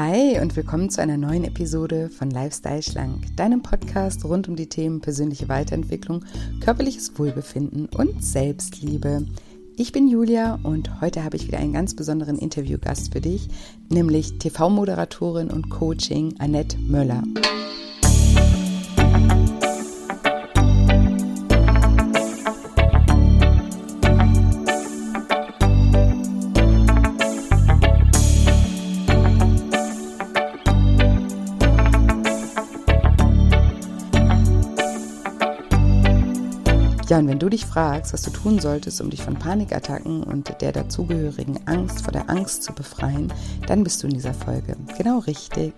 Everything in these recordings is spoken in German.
Hi und willkommen zu einer neuen Episode von Lifestyle Schlank, deinem Podcast rund um die Themen persönliche Weiterentwicklung, körperliches Wohlbefinden und Selbstliebe. Ich bin Julia und heute habe ich wieder einen ganz besonderen Interviewgast für dich, nämlich TV-Moderatorin und Coaching Annette Möller. Und wenn du dich fragst, was du tun solltest, um dich von Panikattacken und der dazugehörigen Angst vor der Angst zu befreien, dann bist du in dieser Folge genau richtig.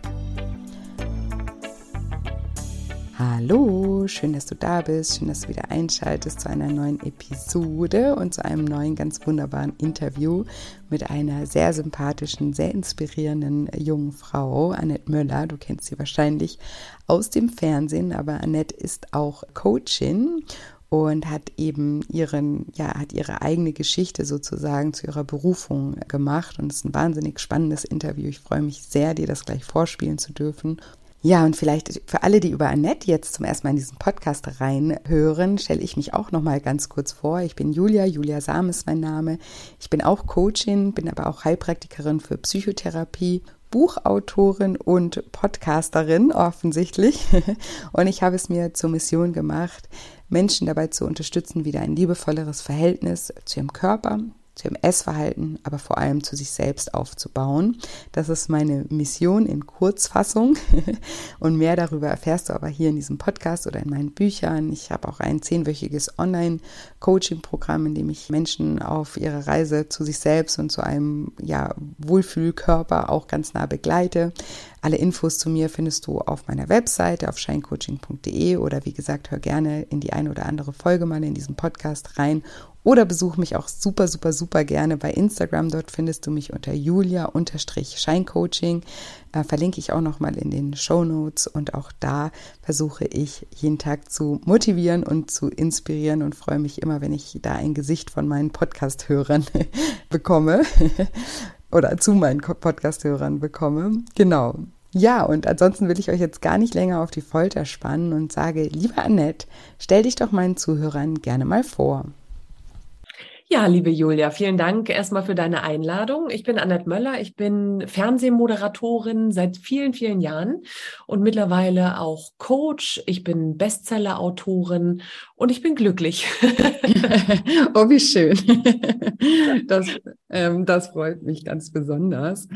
Hallo, schön, dass du da bist, schön, dass du wieder einschaltest zu einer neuen Episode und zu einem neuen, ganz wunderbaren Interview mit einer sehr sympathischen, sehr inspirierenden jungen Frau, Annette Möller. Du kennst sie wahrscheinlich aus dem Fernsehen, aber Annette ist auch Coachin und hat eben ihren, ja, hat ihre eigene Geschichte sozusagen zu ihrer Berufung gemacht. Und es ist ein wahnsinnig spannendes Interview. Ich freue mich sehr, dir das gleich vorspielen zu dürfen. Ja, und vielleicht für alle, die über Annette jetzt zum ersten Mal in diesen Podcast reinhören, stelle ich mich auch noch mal ganz kurz vor. Ich bin Julia, Julia Sam ist mein Name. Ich bin auch Coachin, bin aber auch Heilpraktikerin für Psychotherapie Buchautorin und Podcasterin offensichtlich. Und ich habe es mir zur Mission gemacht, Menschen dabei zu unterstützen, wieder ein liebevolleres Verhältnis zu ihrem Körper, zu ihrem Essverhalten, aber vor allem zu sich selbst aufzubauen. Das ist meine Mission in Kurzfassung. Und mehr darüber erfährst du aber hier in diesem Podcast oder in meinen Büchern. Ich habe auch ein zehnwöchiges Online-Coaching-Programm, in dem ich Menschen auf ihrer Reise zu sich selbst und zu einem ja, Wohlfühlkörper auch ganz nah begleite. Alle Infos zu mir findest du auf meiner Webseite auf shinecoaching.de oder wie gesagt, hör gerne in die eine oder andere Folge mal in diesem Podcast rein oder besuch mich auch super, super, super gerne bei Instagram. Dort findest du mich unter julia-scheincoaching. Äh, verlinke ich auch nochmal in den Show Notes und auch da versuche ich jeden Tag zu motivieren und zu inspirieren und freue mich immer, wenn ich da ein Gesicht von meinen Podcast-Hörern bekomme oder zu meinen Podcast-Hörern bekomme. Genau. Ja, und ansonsten will ich euch jetzt gar nicht länger auf die Folter spannen und sage, liebe Annette, stell dich doch meinen Zuhörern gerne mal vor. Ja, liebe Julia, vielen Dank erstmal für deine Einladung. Ich bin Annette Möller, ich bin Fernsehmoderatorin seit vielen, vielen Jahren und mittlerweile auch Coach. Ich bin Bestseller-Autorin und ich bin glücklich. oh, wie schön. Das, ähm, das freut mich ganz besonders.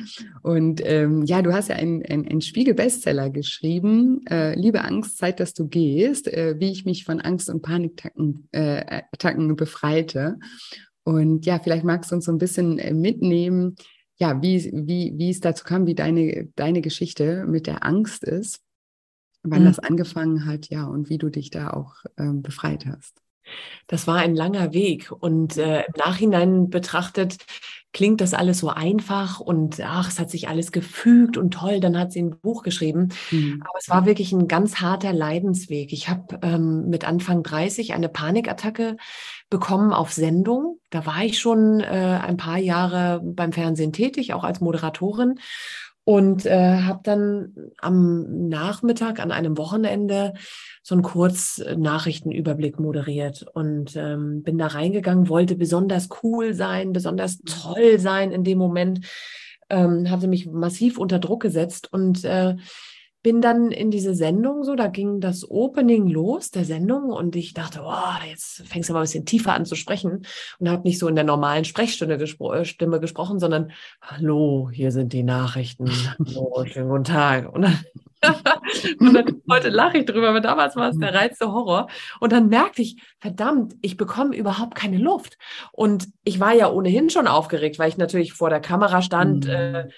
Und ähm, ja, du hast ja einen ein Spiegel-Bestseller geschrieben, äh, Liebe Angst, Zeit, dass du gehst, äh, wie ich mich von Angst und Panikattacken äh, Attacken befreite. Und ja, vielleicht magst du uns so ein bisschen äh, mitnehmen, ja, wie, wie, wie es dazu kam, wie deine, deine Geschichte mit der Angst ist, wann mhm. das angefangen hat, ja, und wie du dich da auch ähm, befreit hast. Das war ein langer Weg und äh, im Nachhinein betrachtet klingt das alles so einfach und ach, es hat sich alles gefügt und toll, dann hat sie ein Buch geschrieben. Mhm. Aber es war wirklich ein ganz harter Leidensweg. Ich habe ähm, mit Anfang 30 eine Panikattacke bekommen auf Sendung. Da war ich schon äh, ein paar Jahre beim Fernsehen tätig, auch als Moderatorin und äh, habe dann am Nachmittag an einem Wochenende so einen Kurznachrichtenüberblick moderiert und ähm, bin da reingegangen, wollte besonders cool sein, besonders mhm. toll sein in dem Moment, ähm, hatte mich massiv unter Druck gesetzt und äh, bin dann in diese Sendung so, da ging das Opening los der Sendung und ich dachte, oh, jetzt fängst du mal ein bisschen tiefer an zu sprechen und habe nicht so in der normalen Sprechstimme gespro äh, Stimme gesprochen, sondern hallo, hier sind die Nachrichten. Hallo, schönen guten Tag. Und dann, und dann heute lache ich drüber, aber damals war es der reinste Horror. Und dann merkte ich, verdammt, ich bekomme überhaupt keine Luft. Und ich war ja ohnehin schon aufgeregt, weil ich natürlich vor der Kamera stand. Mhm. Äh,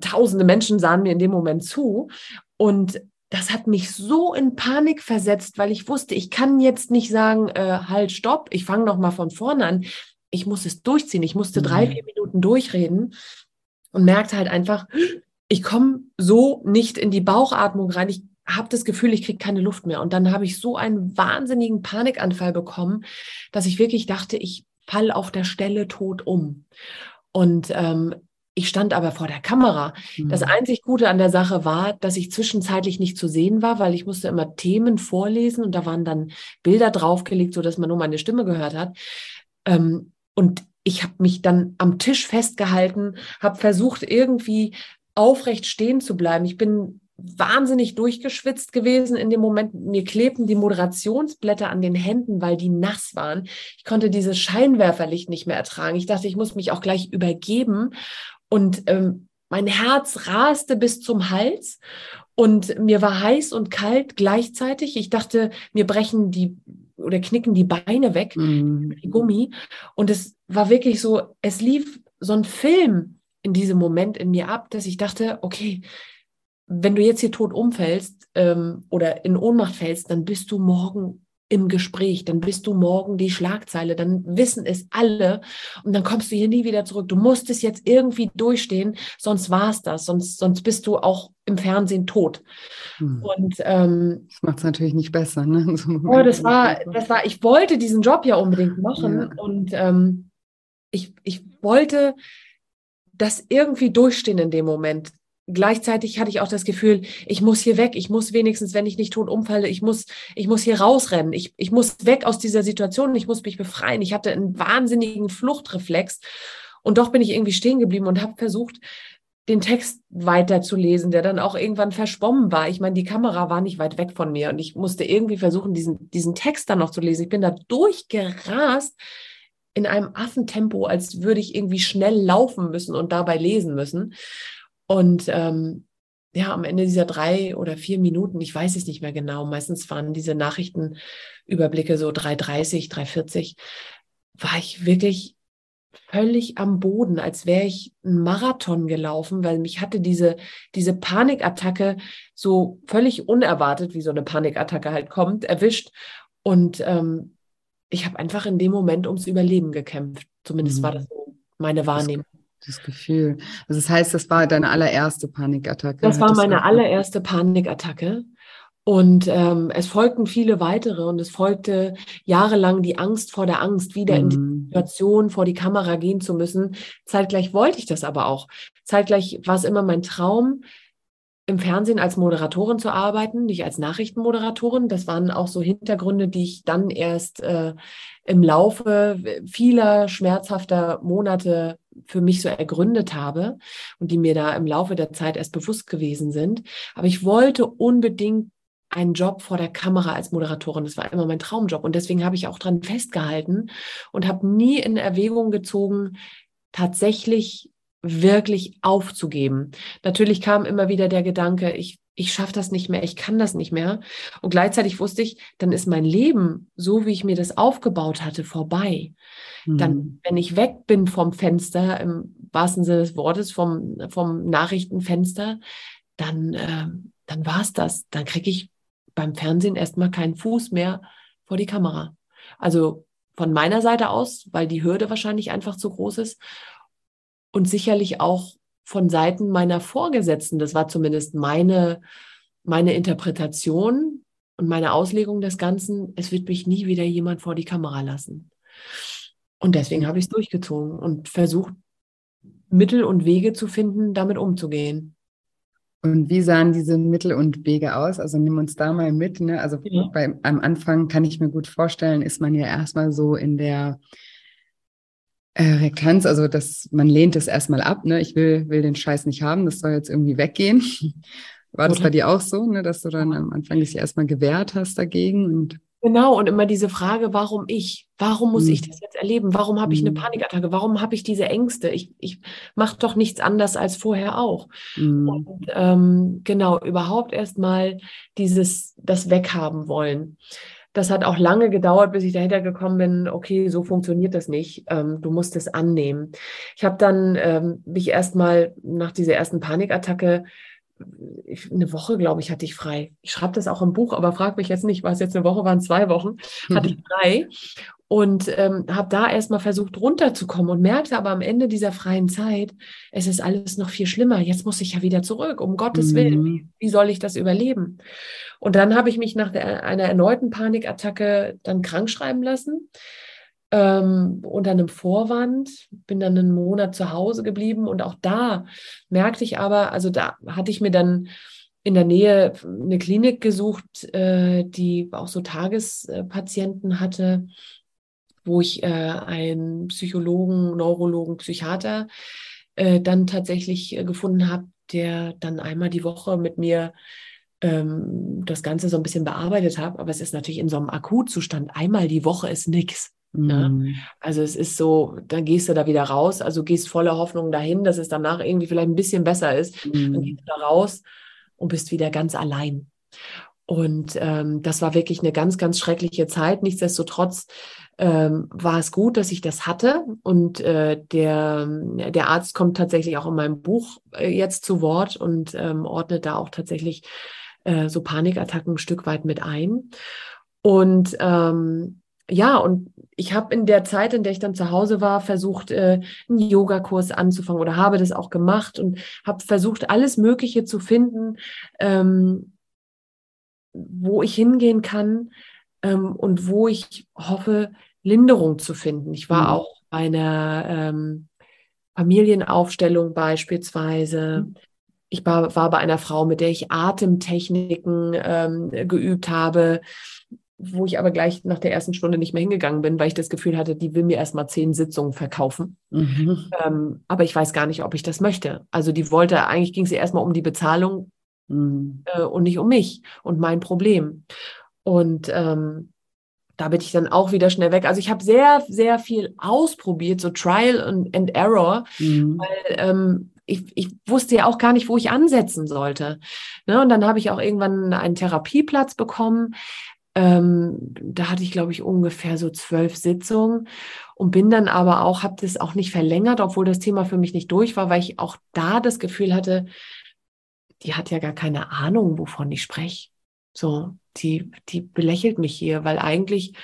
tausende Menschen sahen mir in dem Moment zu. Und das hat mich so in Panik versetzt, weil ich wusste, ich kann jetzt nicht sagen, äh, halt, stopp, ich fange noch mal von vorne an. Ich muss es durchziehen. Ich musste mhm. drei, vier Minuten durchreden und merkte halt einfach, ich komme so nicht in die Bauchatmung rein. Ich habe das Gefühl, ich kriege keine Luft mehr. Und dann habe ich so einen wahnsinnigen Panikanfall bekommen, dass ich wirklich dachte, ich fall auf der Stelle tot um. Und ähm, ich stand aber vor der Kamera. Mhm. Das einzig Gute an der Sache war, dass ich zwischenzeitlich nicht zu sehen war, weil ich musste immer Themen vorlesen und da waren dann Bilder draufgelegt, so dass man nur meine Stimme gehört hat. Ähm, und ich habe mich dann am Tisch festgehalten, habe versucht irgendwie aufrecht stehen zu bleiben. Ich bin wahnsinnig durchgeschwitzt gewesen in dem Moment. Mir klebten die Moderationsblätter an den Händen, weil die nass waren. Ich konnte dieses Scheinwerferlicht nicht mehr ertragen. Ich dachte, ich muss mich auch gleich übergeben. Und ähm, mein Herz raste bis zum Hals und mir war heiß und kalt gleichzeitig. Ich dachte, mir brechen die oder knicken die Beine weg, mhm. die Gummi. Und es war wirklich so, es lief so ein Film in diesem Moment in mir ab, dass ich dachte, okay, wenn du jetzt hier tot umfällst ähm, oder in Ohnmacht fällst, dann bist du morgen im Gespräch, dann bist du morgen die Schlagzeile, dann wissen es alle und dann kommst du hier nie wieder zurück. Du musst es jetzt irgendwie durchstehen, sonst war es das, sonst, sonst bist du auch im Fernsehen tot. Hm. Und ähm, das macht es natürlich nicht besser, ne? So oh, das war, das war, ich wollte diesen Job ja unbedingt machen ja. und ähm, ich, ich wollte das irgendwie durchstehen in dem Moment gleichzeitig hatte ich auch das Gefühl, ich muss hier weg, ich muss wenigstens, wenn ich nicht tot umfalle, ich muss, ich muss hier rausrennen, ich, ich muss weg aus dieser Situation, ich muss mich befreien. Ich hatte einen wahnsinnigen Fluchtreflex und doch bin ich irgendwie stehen geblieben und habe versucht, den Text weiterzulesen, der dann auch irgendwann verschwommen war. Ich meine, die Kamera war nicht weit weg von mir und ich musste irgendwie versuchen, diesen, diesen Text dann noch zu lesen. Ich bin da durchgerast in einem Affentempo, als würde ich irgendwie schnell laufen müssen und dabei lesen müssen. Und ähm, ja, am Ende dieser drei oder vier Minuten, ich weiß es nicht mehr genau, meistens waren diese Nachrichtenüberblicke so 3,30, 3,40, war ich wirklich völlig am Boden, als wäre ich einen Marathon gelaufen, weil mich hatte diese, diese Panikattacke so völlig unerwartet, wie so eine Panikattacke halt kommt, erwischt. Und ähm, ich habe einfach in dem Moment ums Überleben gekämpft. Zumindest mhm. war das so meine Wahrnehmung das Gefühl. Also das heißt, das war deine allererste Panikattacke. Das war meine allererste Panikattacke. Und ähm, es folgten viele weitere und es folgte jahrelang die Angst vor der Angst, wieder mhm. in die mhm. Situation vor die Kamera gehen zu müssen. Zeitgleich wollte ich das aber auch. Zeitgleich war es immer mein Traum, im Fernsehen als Moderatorin zu arbeiten, nicht als Nachrichtenmoderatorin. Das waren auch so Hintergründe, die ich dann erst äh, im Laufe vieler schmerzhafter Monate für mich so ergründet habe und die mir da im Laufe der Zeit erst bewusst gewesen sind. Aber ich wollte unbedingt einen Job vor der Kamera als Moderatorin. Das war immer mein Traumjob. Und deswegen habe ich auch dran festgehalten und habe nie in Erwägung gezogen, tatsächlich wirklich aufzugeben. Natürlich kam immer wieder der Gedanke, ich, ich schaffe das nicht mehr, ich kann das nicht mehr. Und gleichzeitig wusste ich, dann ist mein Leben, so wie ich mir das aufgebaut hatte, vorbei. Mhm. Dann, wenn ich weg bin vom Fenster, im wahrsten Sinne des Wortes, vom, vom Nachrichtenfenster, dann, äh, dann war es das. Dann kriege ich beim Fernsehen erstmal keinen Fuß mehr vor die Kamera. Also von meiner Seite aus, weil die Hürde wahrscheinlich einfach zu groß ist und sicherlich auch von Seiten meiner Vorgesetzten. Das war zumindest meine, meine Interpretation und meine Auslegung des Ganzen. Es wird mich nie wieder jemand vor die Kamera lassen. Und deswegen habe ich es durchgezogen und versucht, Mittel und Wege zu finden, damit umzugehen. Und wie sahen diese Mittel und Wege aus? Also nimm uns da mal mit. Ne? Also ja. bei, am Anfang kann ich mir gut vorstellen, ist man ja erstmal so in der äh, Rektanz, also dass man lehnt es erstmal ab, ne? Ich will, will den Scheiß nicht haben, das soll jetzt irgendwie weggehen. War das bei dir auch so, ne, dass du dann am Anfang dich erstmal gewehrt hast dagegen und Genau, und immer diese Frage, warum ich? Warum muss mhm. ich das jetzt erleben? Warum habe ich eine mhm. Panikattacke? Warum habe ich diese Ängste? Ich, ich mache doch nichts anders als vorher auch. Mhm. Und ähm, genau, überhaupt erstmal dieses, das Weghaben wollen das hat auch lange gedauert, bis ich dahinter gekommen bin, okay, so funktioniert das nicht. Ähm, du musst es annehmen. Ich habe dann ähm, mich erstmal nach dieser ersten Panikattacke, ich, eine Woche, glaube ich, hatte ich frei. Ich schreibe das auch im Buch, aber frag mich jetzt nicht, war es jetzt eine Woche, waren zwei Wochen, hatte ich frei und ähm, habe da erstmal versucht runterzukommen und merkte aber am Ende dieser freien Zeit, es ist alles noch viel schlimmer. Jetzt muss ich ja wieder zurück, um Gottes mhm. Willen. Wie, soll ich das überleben? Und dann habe ich mich nach der, einer erneuten Panikattacke dann krank schreiben lassen. Ähm, unter einem Vorwand, bin dann einen Monat zu Hause geblieben und auch da merkte ich aber, also da hatte ich mir dann in der Nähe eine Klinik gesucht, äh, die auch so Tagespatienten hatte, wo ich äh, einen Psychologen, Neurologen, Psychiater äh, dann tatsächlich äh, gefunden habe, der dann einmal die Woche mit mir ähm, das Ganze so ein bisschen bearbeitet hat. Aber es ist natürlich in so einem Akutzustand. Einmal die Woche ist nichts. Ja? Mhm. Also es ist so, dann gehst du da wieder raus, also gehst voller Hoffnung dahin, dass es danach irgendwie vielleicht ein bisschen besser ist. Mhm. Dann gehst du da raus und bist wieder ganz allein. Und ähm, das war wirklich eine ganz, ganz schreckliche Zeit. Nichtsdestotrotz ähm, war es gut, dass ich das hatte. Und äh, der, der Arzt kommt tatsächlich auch in meinem Buch äh, jetzt zu Wort und ähm, ordnet da auch tatsächlich äh, so Panikattacken ein Stück weit mit ein. Und ähm, ja, und ich habe in der Zeit, in der ich dann zu Hause war, versucht, äh, einen Yogakurs anzufangen oder habe das auch gemacht und habe versucht, alles Mögliche zu finden, ähm, wo ich hingehen kann ähm, und wo ich hoffe, Linderung zu finden. Ich war mhm. auch bei einer ähm, Familienaufstellung beispielsweise. Mhm. Ich war, war bei einer Frau, mit der ich Atemtechniken ähm, geübt habe wo ich aber gleich nach der ersten Stunde nicht mehr hingegangen bin, weil ich das Gefühl hatte, die will mir erstmal zehn Sitzungen verkaufen. Mhm. Ähm, aber ich weiß gar nicht, ob ich das möchte. Also die wollte, eigentlich ging sie erstmal um die Bezahlung mhm. äh, und nicht um mich und mein Problem. Und ähm, da bin ich dann auch wieder schnell weg. Also ich habe sehr, sehr viel ausprobiert, so Trial and, and Error, mhm. weil ähm, ich, ich wusste ja auch gar nicht, wo ich ansetzen sollte. Ne? Und dann habe ich auch irgendwann einen Therapieplatz bekommen, ähm, da hatte ich, glaube ich, ungefähr so zwölf Sitzungen und bin dann aber auch, habe das auch nicht verlängert, obwohl das Thema für mich nicht durch war, weil ich auch da das Gefühl hatte, die hat ja gar keine Ahnung, wovon ich spreche. So, die, die belächelt mich hier, weil eigentlich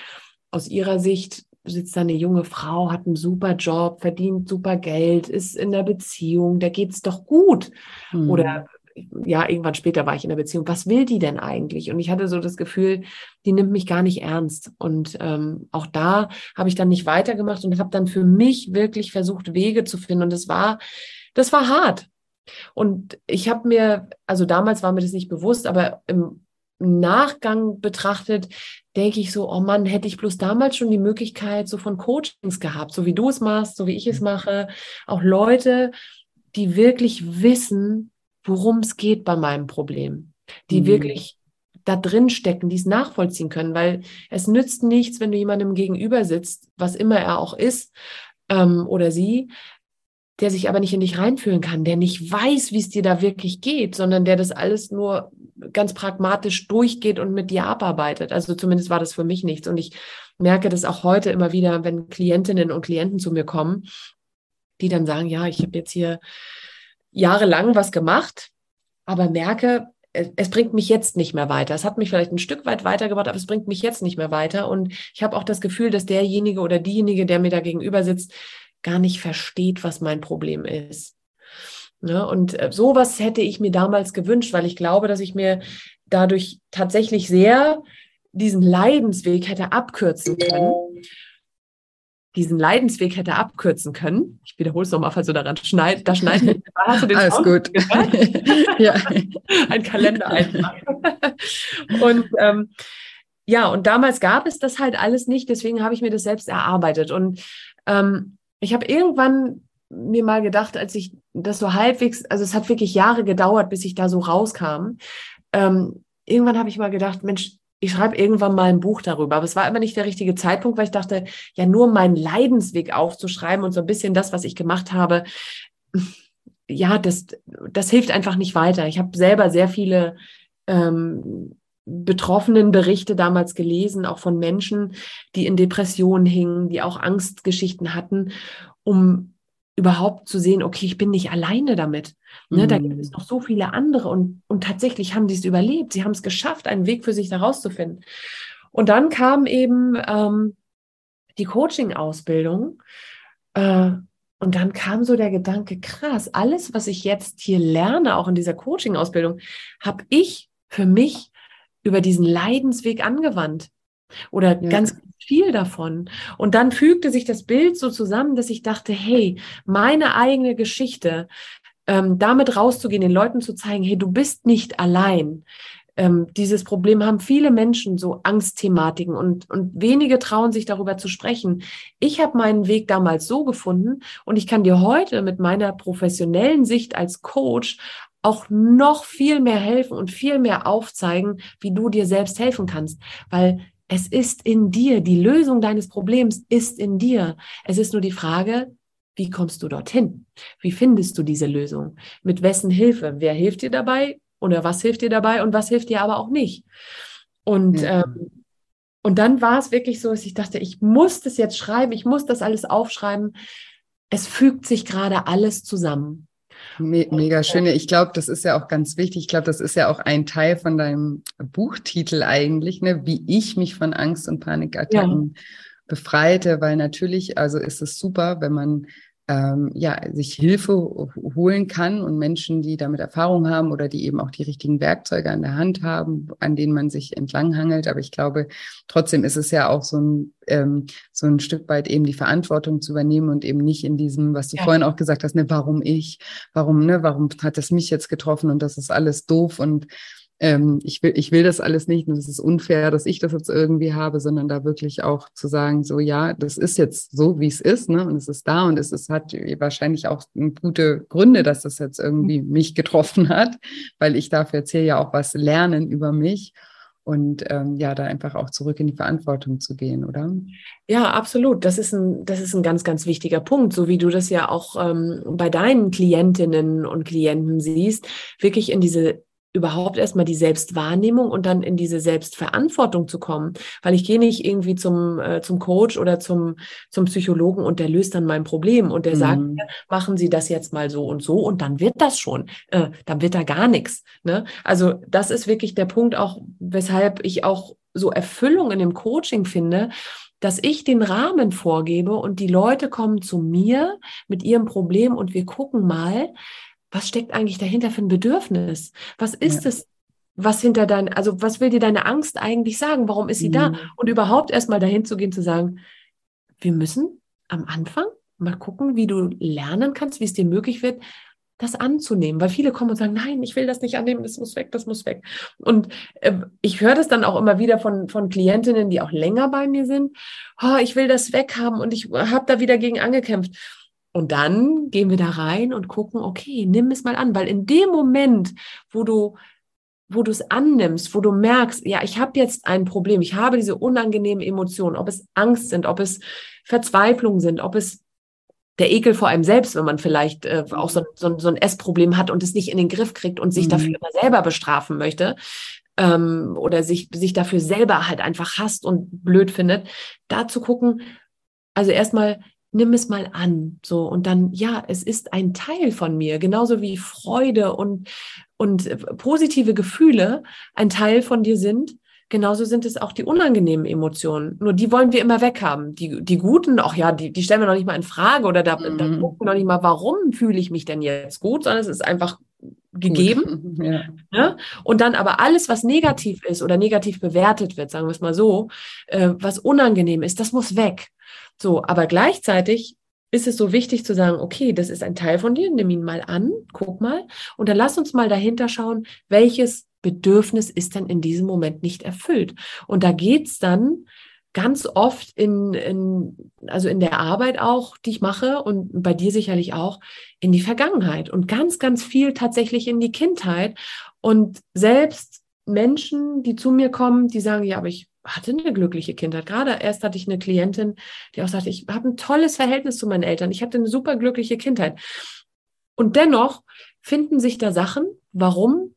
aus ihrer Sicht sitzt da eine junge Frau, hat einen super Job, verdient super Geld, ist in der Beziehung, da geht's doch gut. Hm. Oder ja, irgendwann später war ich in der Beziehung. Was will die denn eigentlich? Und ich hatte so das Gefühl, die nimmt mich gar nicht ernst. Und ähm, auch da habe ich dann nicht weitergemacht und habe dann für mich wirklich versucht, Wege zu finden. Und das war, das war hart. Und ich habe mir, also damals war mir das nicht bewusst, aber im Nachgang betrachtet, denke ich so, oh Mann, hätte ich bloß damals schon die Möglichkeit so von Coachings gehabt, so wie du es machst, so wie ich es mhm. mache, auch Leute, die wirklich wissen, worum es geht bei meinem Problem, die mhm. wirklich da drin stecken, die es nachvollziehen können, weil es nützt nichts, wenn du jemandem gegenüber sitzt, was immer er auch ist ähm, oder sie, der sich aber nicht in dich reinfühlen kann, der nicht weiß, wie es dir da wirklich geht, sondern der das alles nur ganz pragmatisch durchgeht und mit dir abarbeitet. Also zumindest war das für mich nichts. Und ich merke das auch heute immer wieder, wenn Klientinnen und Klienten zu mir kommen, die dann sagen, ja, ich habe jetzt hier jahrelang was gemacht, aber merke, es bringt mich jetzt nicht mehr weiter. Es hat mich vielleicht ein Stück weit weitergebracht, aber es bringt mich jetzt nicht mehr weiter. Und ich habe auch das Gefühl, dass derjenige oder diejenige, der mir da gegenüber sitzt, gar nicht versteht, was mein Problem ist. Ne? Und äh, sowas hätte ich mir damals gewünscht, weil ich glaube, dass ich mir dadurch tatsächlich sehr diesen Leidensweg hätte abkürzen können diesen Leidensweg hätte abkürzen können. Ich wiederhole es nochmal, falls du daran schneid, da schneiden. Hast du den Alles Sound gut. ja. Ein Kalender einfach. und ähm, ja, und damals gab es das halt alles nicht, deswegen habe ich mir das selbst erarbeitet. Und ähm, ich habe irgendwann mir mal gedacht, als ich das so halbwegs, also es hat wirklich Jahre gedauert, bis ich da so rauskam. Ähm, irgendwann habe ich mal gedacht, Mensch, ich schreibe irgendwann mal ein Buch darüber. Aber es war immer nicht der richtige Zeitpunkt, weil ich dachte, ja, nur meinen Leidensweg aufzuschreiben und so ein bisschen das, was ich gemacht habe, ja, das, das hilft einfach nicht weiter. Ich habe selber sehr viele ähm, betroffenen Berichte damals gelesen, auch von Menschen, die in Depressionen hingen, die auch Angstgeschichten hatten, um überhaupt zu sehen, okay, ich bin nicht alleine damit. Ne, mhm. Da gibt es mhm. noch so viele andere und, und tatsächlich haben sie es überlebt. Sie haben es geschafft, einen Weg für sich da rauszufinden. Und dann kam eben ähm, die Coaching-Ausbildung. Äh, und dann kam so der Gedanke, krass, alles, was ich jetzt hier lerne, auch in dieser Coaching-Ausbildung, habe ich für mich über diesen Leidensweg angewandt. Oder ja. ganz viel davon. Und dann fügte sich das Bild so zusammen, dass ich dachte, hey, meine eigene Geschichte, ähm, damit rauszugehen, den Leuten zu zeigen, hey, du bist nicht allein. Ähm, dieses Problem haben viele Menschen, so Angstthematiken und, und wenige trauen sich darüber zu sprechen. Ich habe meinen Weg damals so gefunden und ich kann dir heute mit meiner professionellen Sicht als Coach auch noch viel mehr helfen und viel mehr aufzeigen, wie du dir selbst helfen kannst, weil es ist in dir, die Lösung deines Problems ist in dir. Es ist nur die Frage, wie kommst du dorthin? Wie findest du diese Lösung? Mit wessen Hilfe? Wer hilft dir dabei? Oder was hilft dir dabei? Und was hilft dir aber auch nicht? Und, ja. ähm, und dann war es wirklich so, dass ich dachte, ich muss das jetzt schreiben, ich muss das alles aufschreiben. Es fügt sich gerade alles zusammen. Me mega schön. Ich glaube, das ist ja auch ganz wichtig. Ich glaube, das ist ja auch ein Teil von deinem Buchtitel eigentlich, ne? wie ich mich von Angst und Panikattacken ja. befreite, weil natürlich, also ist es super, wenn man ähm, ja, sich Hilfe holen kann und Menschen, die damit Erfahrung haben oder die eben auch die richtigen Werkzeuge an der Hand haben, an denen man sich entlanghangelt. Aber ich glaube, trotzdem ist es ja auch so ein, ähm, so ein Stück weit eben die Verantwortung zu übernehmen und eben nicht in diesem, was du ja. vorhin auch gesagt hast, ne, warum ich, warum, ne, warum hat es mich jetzt getroffen und das ist alles doof und ähm, ich, will, ich will das alles nicht und es ist unfair, dass ich das jetzt irgendwie habe, sondern da wirklich auch zu sagen, so ja, das ist jetzt so, wie es ist, ne? Und es ist da und es ist, hat wahrscheinlich auch gute Gründe, dass das jetzt irgendwie mhm. mich getroffen hat, weil ich dafür jetzt hier ja auch was lernen über mich und ähm, ja, da einfach auch zurück in die Verantwortung zu gehen, oder? Ja, absolut. Das ist ein, das ist ein ganz, ganz wichtiger Punkt, so wie du das ja auch ähm, bei deinen Klientinnen und Klienten siehst, wirklich in diese überhaupt erstmal die Selbstwahrnehmung und dann in diese Selbstverantwortung zu kommen, weil ich gehe nicht irgendwie zum äh, zum Coach oder zum zum Psychologen und der löst dann mein Problem und der mhm. sagt mir, machen Sie das jetzt mal so und so und dann wird das schon, äh, dann wird da gar nichts. Ne? Also das ist wirklich der Punkt auch, weshalb ich auch so Erfüllung in dem Coaching finde, dass ich den Rahmen vorgebe und die Leute kommen zu mir mit ihrem Problem und wir gucken mal, was steckt eigentlich dahinter für ein Bedürfnis? Was ist ja. es, was hinter dein, also was will dir deine Angst eigentlich sagen? Warum ist sie mhm. da? Und überhaupt erstmal dahin zu gehen, zu sagen, wir müssen am Anfang mal gucken, wie du lernen kannst, wie es dir möglich wird, das anzunehmen, weil viele kommen und sagen, nein, ich will das nicht annehmen, das muss weg, das muss weg. Und äh, ich höre das dann auch immer wieder von, von Klientinnen, die auch länger bei mir sind, oh, ich will das weghaben und ich habe da wieder gegen angekämpft. Und dann gehen wir da rein und gucken, okay, nimm es mal an, weil in dem Moment, wo du wo du es annimmst, wo du merkst, ja, ich habe jetzt ein Problem, ich habe diese unangenehmen Emotionen, ob es Angst sind, ob es Verzweiflung sind, ob es der Ekel vor einem selbst, wenn man vielleicht äh, auch so, so, so ein Essproblem hat und es nicht in den Griff kriegt und sich mhm. dafür immer selber bestrafen möchte ähm, oder sich, sich dafür selber halt einfach hasst und blöd findet, da zu gucken, also erstmal, nimm es mal an, so und dann ja, es ist ein Teil von mir, genauso wie Freude und und äh, positive Gefühle ein Teil von dir sind. Genauso sind es auch die unangenehmen Emotionen. Nur die wollen wir immer weghaben. Die, die guten, auch ja, die, die stellen wir noch nicht mal in Frage oder da, mhm. da gucken wir noch nicht mal, warum fühle ich mich denn jetzt gut, sondern es ist einfach gegeben. Ja. ja. Ne? Und dann aber alles, was negativ ist oder negativ bewertet wird, sagen wir es mal so, äh, was unangenehm ist, das muss weg. So, aber gleichzeitig ist es so wichtig zu sagen, okay, das ist ein Teil von dir, nimm ihn mal an, guck mal und dann lass uns mal dahinter schauen, welches Bedürfnis ist denn in diesem Moment nicht erfüllt. Und da geht's dann ganz oft in, in, also in der Arbeit auch, die ich mache und bei dir sicherlich auch, in die Vergangenheit und ganz, ganz viel tatsächlich in die Kindheit. Und selbst Menschen, die zu mir kommen, die sagen, ja, aber ich hatte eine glückliche Kindheit. Gerade erst hatte ich eine Klientin, die auch sagte, ich habe ein tolles Verhältnis zu meinen Eltern. Ich hatte eine super glückliche Kindheit. Und dennoch finden sich da Sachen, warum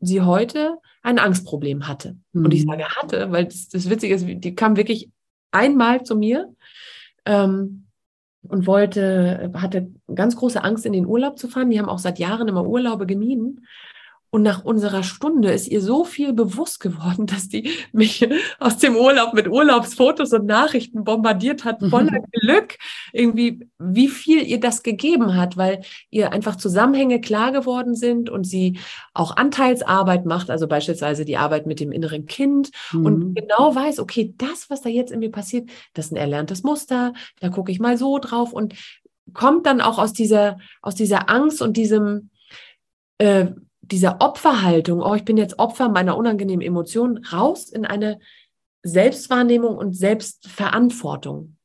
sie heute ein Angstproblem hatte. Mhm. Und ich sage hatte, weil das, das Witzige ist, die kam wirklich einmal zu mir ähm, und wollte, hatte ganz große Angst, in den Urlaub zu fahren. Die haben auch seit Jahren immer Urlaube gemieden. Und nach unserer Stunde ist ihr so viel bewusst geworden, dass die mich aus dem Urlaub mit Urlaubsfotos und Nachrichten bombardiert hat, voller Glück, irgendwie, wie viel ihr das gegeben hat, weil ihr einfach Zusammenhänge klar geworden sind und sie auch Anteilsarbeit macht, also beispielsweise die Arbeit mit dem inneren Kind mhm. und genau weiß, okay, das, was da jetzt in mir passiert, das ist ein erlerntes Muster, da gucke ich mal so drauf. Und kommt dann auch aus dieser, aus dieser Angst und diesem, äh, dieser Opferhaltung, oh, ich bin jetzt Opfer meiner unangenehmen Emotionen, raus in eine Selbstwahrnehmung und Selbstverantwortung.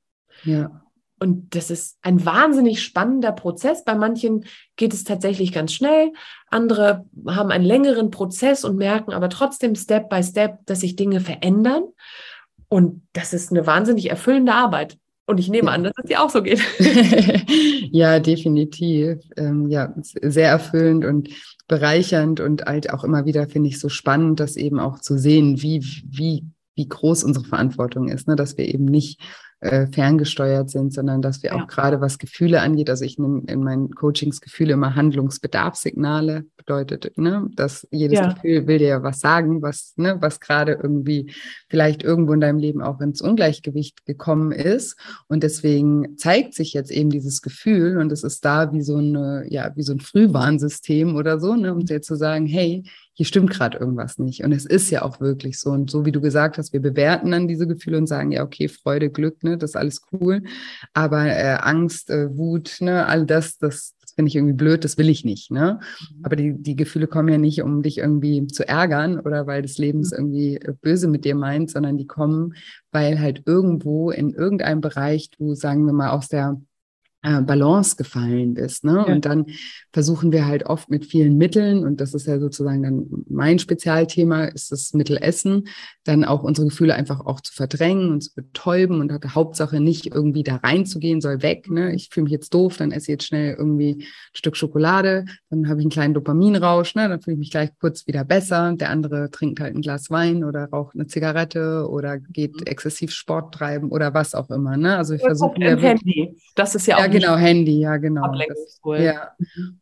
Ja. Und das ist ein wahnsinnig spannender Prozess. Bei manchen geht es tatsächlich ganz schnell. Andere haben einen längeren Prozess und merken aber trotzdem Step by Step, dass sich Dinge verändern. Und das ist eine wahnsinnig erfüllende Arbeit. Und ich nehme an, dass es dir auch so geht. ja, definitiv. Ähm, ja, sehr erfüllend und bereichernd und halt auch immer wieder finde ich so spannend, das eben auch zu sehen, wie, wie, wie groß unsere Verantwortung ist, ne? dass wir eben nicht äh, ferngesteuert sind, sondern dass wir ja. auch gerade was Gefühle angeht, also ich nehme in meinen Coachings Gefühle immer Handlungsbedarfssignale, bedeutet, ne, dass jedes ja. Gefühl will dir ja was sagen, was, ne, was gerade irgendwie vielleicht irgendwo in deinem Leben auch ins Ungleichgewicht gekommen ist. Und deswegen zeigt sich jetzt eben dieses Gefühl und es ist da wie so eine, ja, wie so ein Frühwarnsystem oder so, ne, um dir zu sagen, hey, hier stimmt gerade irgendwas nicht. Und es ist ja auch wirklich so. Und so wie du gesagt hast, wir bewerten dann diese Gefühle und sagen, ja, okay, Freude, Glück, ne, das ist alles cool. Aber äh, Angst, äh, Wut, ne, all das, das, das finde ich irgendwie blöd, das will ich nicht. Ne? Mhm. Aber die, die Gefühle kommen ja nicht, um dich irgendwie zu ärgern oder weil das Leben es mhm. irgendwie äh, böse mit dir meint, sondern die kommen, weil halt irgendwo in irgendeinem Bereich du, sagen wir mal, aus der Balance gefallen bist. Ne? Ja. Und dann versuchen wir halt oft mit vielen Mitteln, und das ist ja sozusagen dann mein Spezialthema, ist das Mittel Essen, dann auch unsere Gefühle einfach auch zu verdrängen und zu betäuben und Hauptsache nicht irgendwie da reinzugehen, soll weg. Ne? Ich fühle mich jetzt doof, dann esse ich jetzt schnell irgendwie ein Stück Schokolade, dann habe ich einen kleinen Dopaminrausch, ne? dann fühle ich mich gleich kurz wieder besser. Der andere trinkt halt ein Glas Wein oder raucht eine Zigarette oder geht mhm. exzessiv Sport treiben oder was auch immer. Ne? Also ich versuche ja Handy. Das ist ja auch genau, Handy, ja, genau. Das, ja.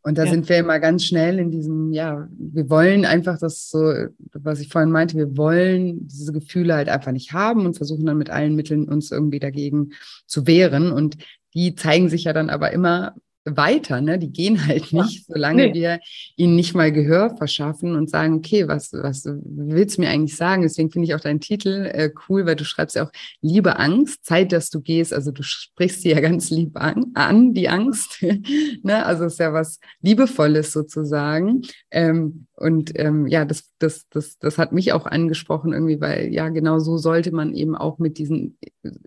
Und da ja. sind wir immer ganz schnell in diesem, ja, wir wollen einfach das so, was ich vorhin meinte, wir wollen diese Gefühle halt einfach nicht haben und versuchen dann mit allen Mitteln uns irgendwie dagegen zu wehren. Und die zeigen sich ja dann aber immer weiter, ne? Die gehen halt nicht, solange nee. wir ihnen nicht mal Gehör verschaffen und sagen, okay, was, was willst du mir eigentlich sagen? Deswegen finde ich auch deinen Titel äh, cool, weil du schreibst ja auch Liebe Angst, Zeit, dass du gehst. Also du sprichst sie ja ganz lieb an, an die Angst. ne? Also es ist ja was Liebevolles sozusagen. Ähm, und ähm, ja, das, das, das, das hat mich auch angesprochen irgendwie, weil ja, genau so sollte man eben auch mit diesen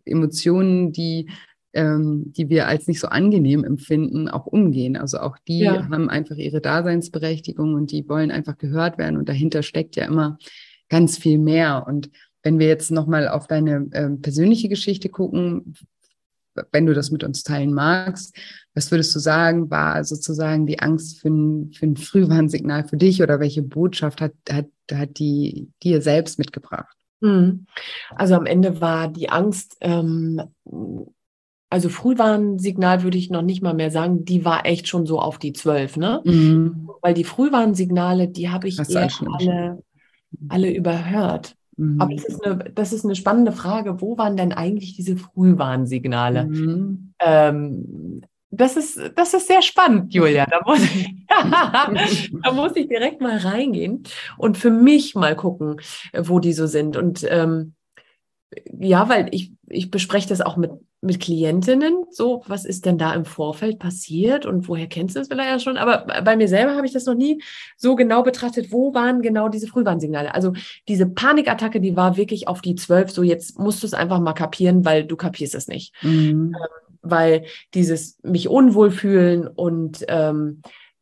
Emotionen, die ähm, die wir als nicht so angenehm empfinden, auch umgehen. Also auch die ja. haben einfach ihre Daseinsberechtigung und die wollen einfach gehört werden. Und dahinter steckt ja immer ganz viel mehr. Und wenn wir jetzt nochmal auf deine äh, persönliche Geschichte gucken, wenn du das mit uns teilen magst, was würdest du sagen, war sozusagen die Angst für ein, für ein Frühwarnsignal für dich oder welche Botschaft hat, hat, hat die dir selbst mitgebracht? Hm. Also am Ende war die Angst, ähm, also Frühwarnsignal würde ich noch nicht mal mehr sagen, die war echt schon so auf die zwölf, ne? Mhm. Weil die Frühwarnsignale, die habe ich eher alle, alle überhört. Mhm. Aber das ist, eine, das ist eine spannende Frage. Wo waren denn eigentlich diese Frühwarnsignale? Mhm. Ähm, das ist, das ist sehr spannend, Julia. Da muss, ich, da muss ich direkt mal reingehen und für mich mal gucken, wo die so sind. Und ähm, ja, weil ich, ich bespreche das auch mit, mit Klientinnen. So, was ist denn da im Vorfeld passiert und woher kennst du es vielleicht ja schon? Aber bei mir selber habe ich das noch nie so genau betrachtet. Wo waren genau diese Frühwarnsignale? Also diese Panikattacke, die war wirklich auf die zwölf. So, jetzt musst du es einfach mal kapieren, weil du kapierst es nicht. Mhm. Ähm, weil dieses mich unwohl fühlen und ähm,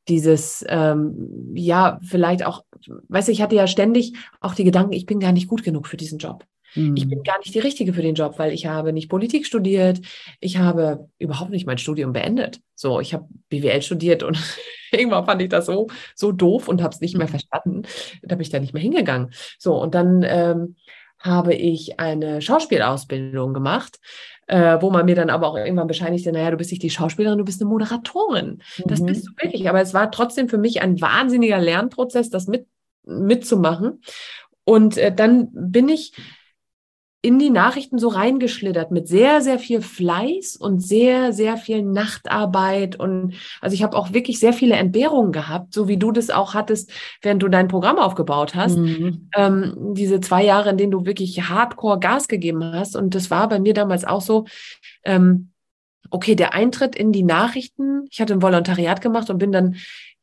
dieses, ähm, ja, vielleicht auch, weißt du, ich hatte ja ständig auch die Gedanken, ich bin gar nicht gut genug für diesen Job. Ich bin mhm. gar nicht die Richtige für den Job, weil ich habe nicht Politik studiert. Ich habe überhaupt nicht mein Studium beendet. So, ich habe BWL studiert und irgendwann fand ich das so, so doof und habe es nicht mehr mhm. verstanden. Da bin ich da nicht mehr hingegangen. So, und dann ähm, habe ich eine Schauspielausbildung gemacht, äh, wo man mir dann aber auch irgendwann bescheinigte, naja, du bist nicht die Schauspielerin, du bist eine Moderatorin. Mhm. Das bist du wirklich. Aber es war trotzdem für mich ein wahnsinniger Lernprozess, das mit, mitzumachen. Und äh, dann bin ich in die Nachrichten so reingeschlittert mit sehr, sehr viel Fleiß und sehr, sehr viel Nachtarbeit. Und also ich habe auch wirklich sehr viele Entbehrungen gehabt, so wie du das auch hattest, während du dein Programm aufgebaut hast. Mhm. Ähm, diese zwei Jahre, in denen du wirklich hardcore Gas gegeben hast. Und das war bei mir damals auch so. Ähm, okay, der Eintritt in die Nachrichten, ich hatte ein Volontariat gemacht und bin dann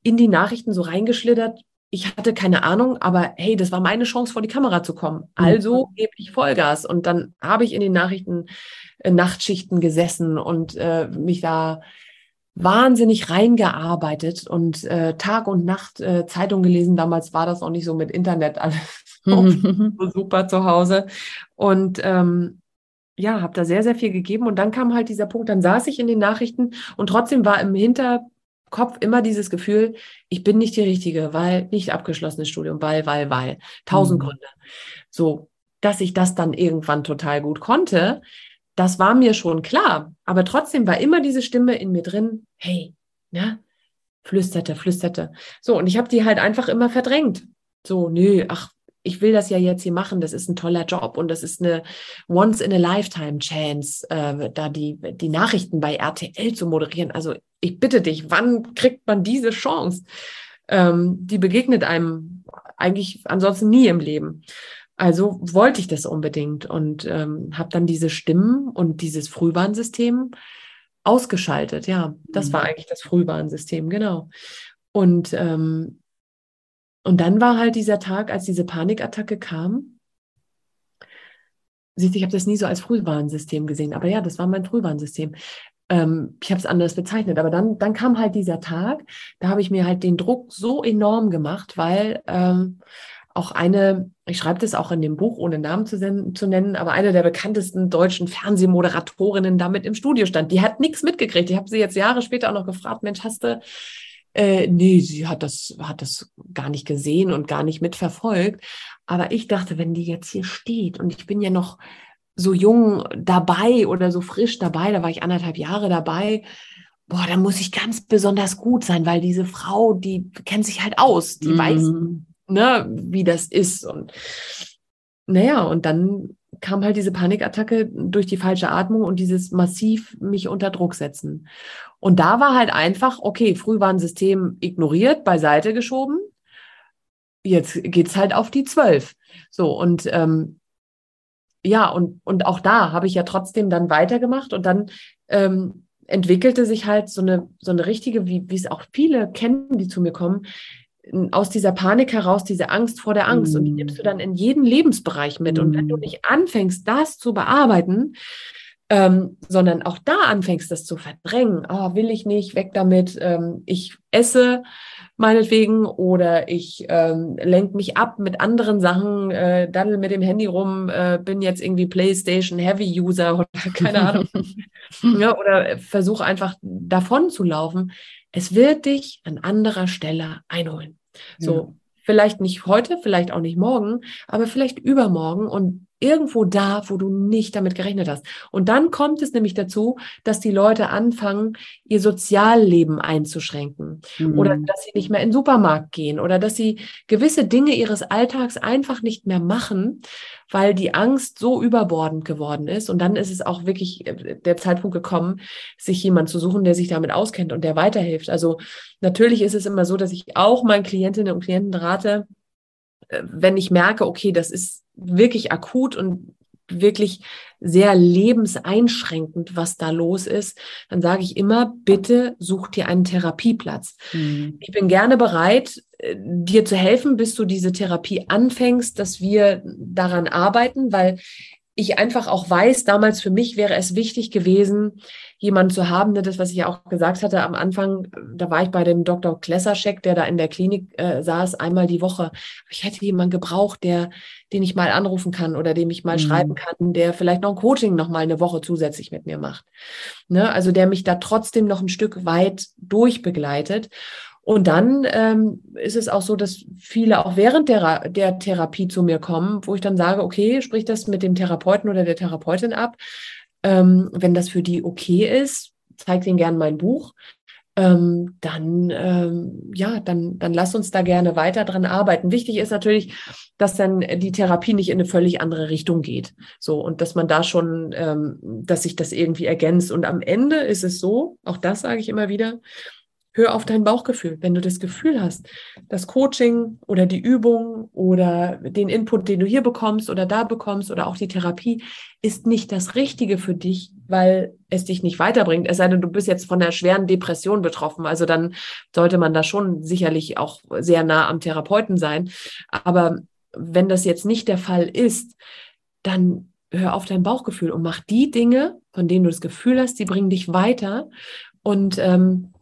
in die Nachrichten so reingeschlittert ich hatte keine Ahnung, aber hey, das war meine Chance, vor die Kamera zu kommen. Mhm. Also gebe ich Vollgas. Und dann habe ich in den Nachrichten äh, Nachtschichten gesessen und äh, mich da wahnsinnig reingearbeitet und äh, Tag und Nacht äh, Zeitung gelesen. Damals war das auch nicht so mit Internet alles mhm. so super zu Hause. Und ähm, ja, habe da sehr, sehr viel gegeben. Und dann kam halt dieser Punkt, dann saß ich in den Nachrichten und trotzdem war im Hinter Kopf immer dieses Gefühl, ich bin nicht die Richtige, weil nicht abgeschlossenes Studium, weil, weil, weil. Tausend mhm. Gründe. So, dass ich das dann irgendwann total gut konnte, das war mir schon klar. Aber trotzdem war immer diese Stimme in mir drin, hey, ja, flüsterte, flüsterte. So, und ich habe die halt einfach immer verdrängt. So, nö, ach, ich will das ja jetzt hier machen, das ist ein toller Job und das ist eine once in a lifetime Chance, äh, da die, die Nachrichten bei RTL zu moderieren. Also ich bitte dich, wann kriegt man diese Chance? Ähm, die begegnet einem eigentlich ansonsten nie im Leben. Also wollte ich das unbedingt und ähm, habe dann diese Stimmen und dieses Frühwarnsystem ausgeschaltet. Ja, das mhm. war eigentlich das Frühwarnsystem, genau. Und ähm, und dann war halt dieser Tag, als diese Panikattacke kam. Siehst du, ich habe das nie so als Frühwarnsystem gesehen, aber ja, das war mein Frühwarnsystem. Ähm, ich habe es anders bezeichnet, aber dann, dann kam halt dieser Tag, da habe ich mir halt den Druck so enorm gemacht, weil ähm, auch eine, ich schreibe das auch in dem Buch, ohne Namen zu, zu, nennen, aber eine der bekanntesten deutschen Fernsehmoderatorinnen damit im Studio stand. Die hat nichts mitgekriegt. Ich habe sie jetzt Jahre später auch noch gefragt, Mensch, hast du äh, nee, sie hat das, hat das gar nicht gesehen und gar nicht mitverfolgt. Aber ich dachte, wenn die jetzt hier steht und ich bin ja noch so jung dabei oder so frisch dabei, da war ich anderthalb Jahre dabei, boah, da muss ich ganz besonders gut sein, weil diese Frau, die kennt sich halt aus, die mhm. weiß, ne, wie das ist. Und naja, und dann kam halt diese Panikattacke durch die falsche Atmung und dieses massiv mich unter Druck setzen. Und da war halt einfach, okay, Frühwarnsystem ignoriert, beiseite geschoben. Jetzt geht's halt auf die zwölf. So, und ähm, ja, und, und auch da habe ich ja trotzdem dann weitergemacht und dann ähm, entwickelte sich halt so eine, so eine richtige, wie, wie es auch viele kennen, die zu mir kommen, aus dieser Panik heraus, diese Angst vor der Angst. Mm. Und die nimmst du dann in jeden Lebensbereich mit. Mm. Und wenn du mm. nicht anfängst, das zu bearbeiten, ähm, sondern auch da anfängst, das zu verdrängen, oh, will ich nicht, weg damit, ähm, ich esse meinetwegen oder ich ähm, lenke mich ab mit anderen Sachen, äh, daddel mit dem Handy rum, äh, bin jetzt irgendwie PlayStation Heavy User oder keine Ahnung, ja, oder versuche einfach davon zu laufen. Es wird dich an anderer Stelle einholen. So, ja. vielleicht nicht heute, vielleicht auch nicht morgen, aber vielleicht übermorgen und irgendwo da, wo du nicht damit gerechnet hast. Und dann kommt es nämlich dazu, dass die Leute anfangen, ihr Sozialleben einzuschränken mhm. oder dass sie nicht mehr in den Supermarkt gehen oder dass sie gewisse Dinge ihres Alltags einfach nicht mehr machen, weil die Angst so überbordend geworden ist. Und dann ist es auch wirklich äh, der Zeitpunkt gekommen, sich jemand zu suchen, der sich damit auskennt und der weiterhilft. Also natürlich ist es immer so, dass ich auch meinen Klientinnen und Klienten rate, äh, wenn ich merke, okay, das ist wirklich akut und wirklich sehr lebenseinschränkend, was da los ist, dann sage ich immer, bitte such dir einen Therapieplatz. Mhm. Ich bin gerne bereit, äh, dir zu helfen, bis du diese Therapie anfängst, dass wir daran arbeiten, weil ich einfach auch weiß, damals für mich wäre es wichtig gewesen, jemanden zu haben, ne, das, was ich ja auch gesagt hatte am Anfang, da war ich bei dem Dr. Klesserschek, der da in der Klinik äh, saß, einmal die Woche. Ich hätte jemanden gebraucht, der, den ich mal anrufen kann oder dem ich mal mhm. schreiben kann, der vielleicht noch ein Coaching noch mal eine Woche zusätzlich mit mir macht. Ne? Also der mich da trotzdem noch ein Stück weit durchbegleitet. Und dann ähm, ist es auch so, dass viele auch während der, der Therapie zu mir kommen, wo ich dann sage, okay, sprich das mit dem Therapeuten oder der Therapeutin ab. Ähm, wenn das für die okay ist, zeig denen gern mein Buch. Ähm, dann, ähm, ja, dann, dann lass uns da gerne weiter dran arbeiten. Wichtig ist natürlich, dass dann die Therapie nicht in eine völlig andere Richtung geht. So, und dass man da schon, ähm, dass sich das irgendwie ergänzt. Und am Ende ist es so, auch das sage ich immer wieder, Hör auf dein Bauchgefühl. Wenn du das Gefühl hast, das Coaching oder die Übung oder den Input, den du hier bekommst oder da bekommst oder auch die Therapie ist nicht das Richtige für dich, weil es dich nicht weiterbringt. Es sei denn, du bist jetzt von einer schweren Depression betroffen. Also dann sollte man da schon sicherlich auch sehr nah am Therapeuten sein. Aber wenn das jetzt nicht der Fall ist, dann hör auf dein Bauchgefühl und mach die Dinge, von denen du das Gefühl hast, die bringen dich weiter. Und ähm,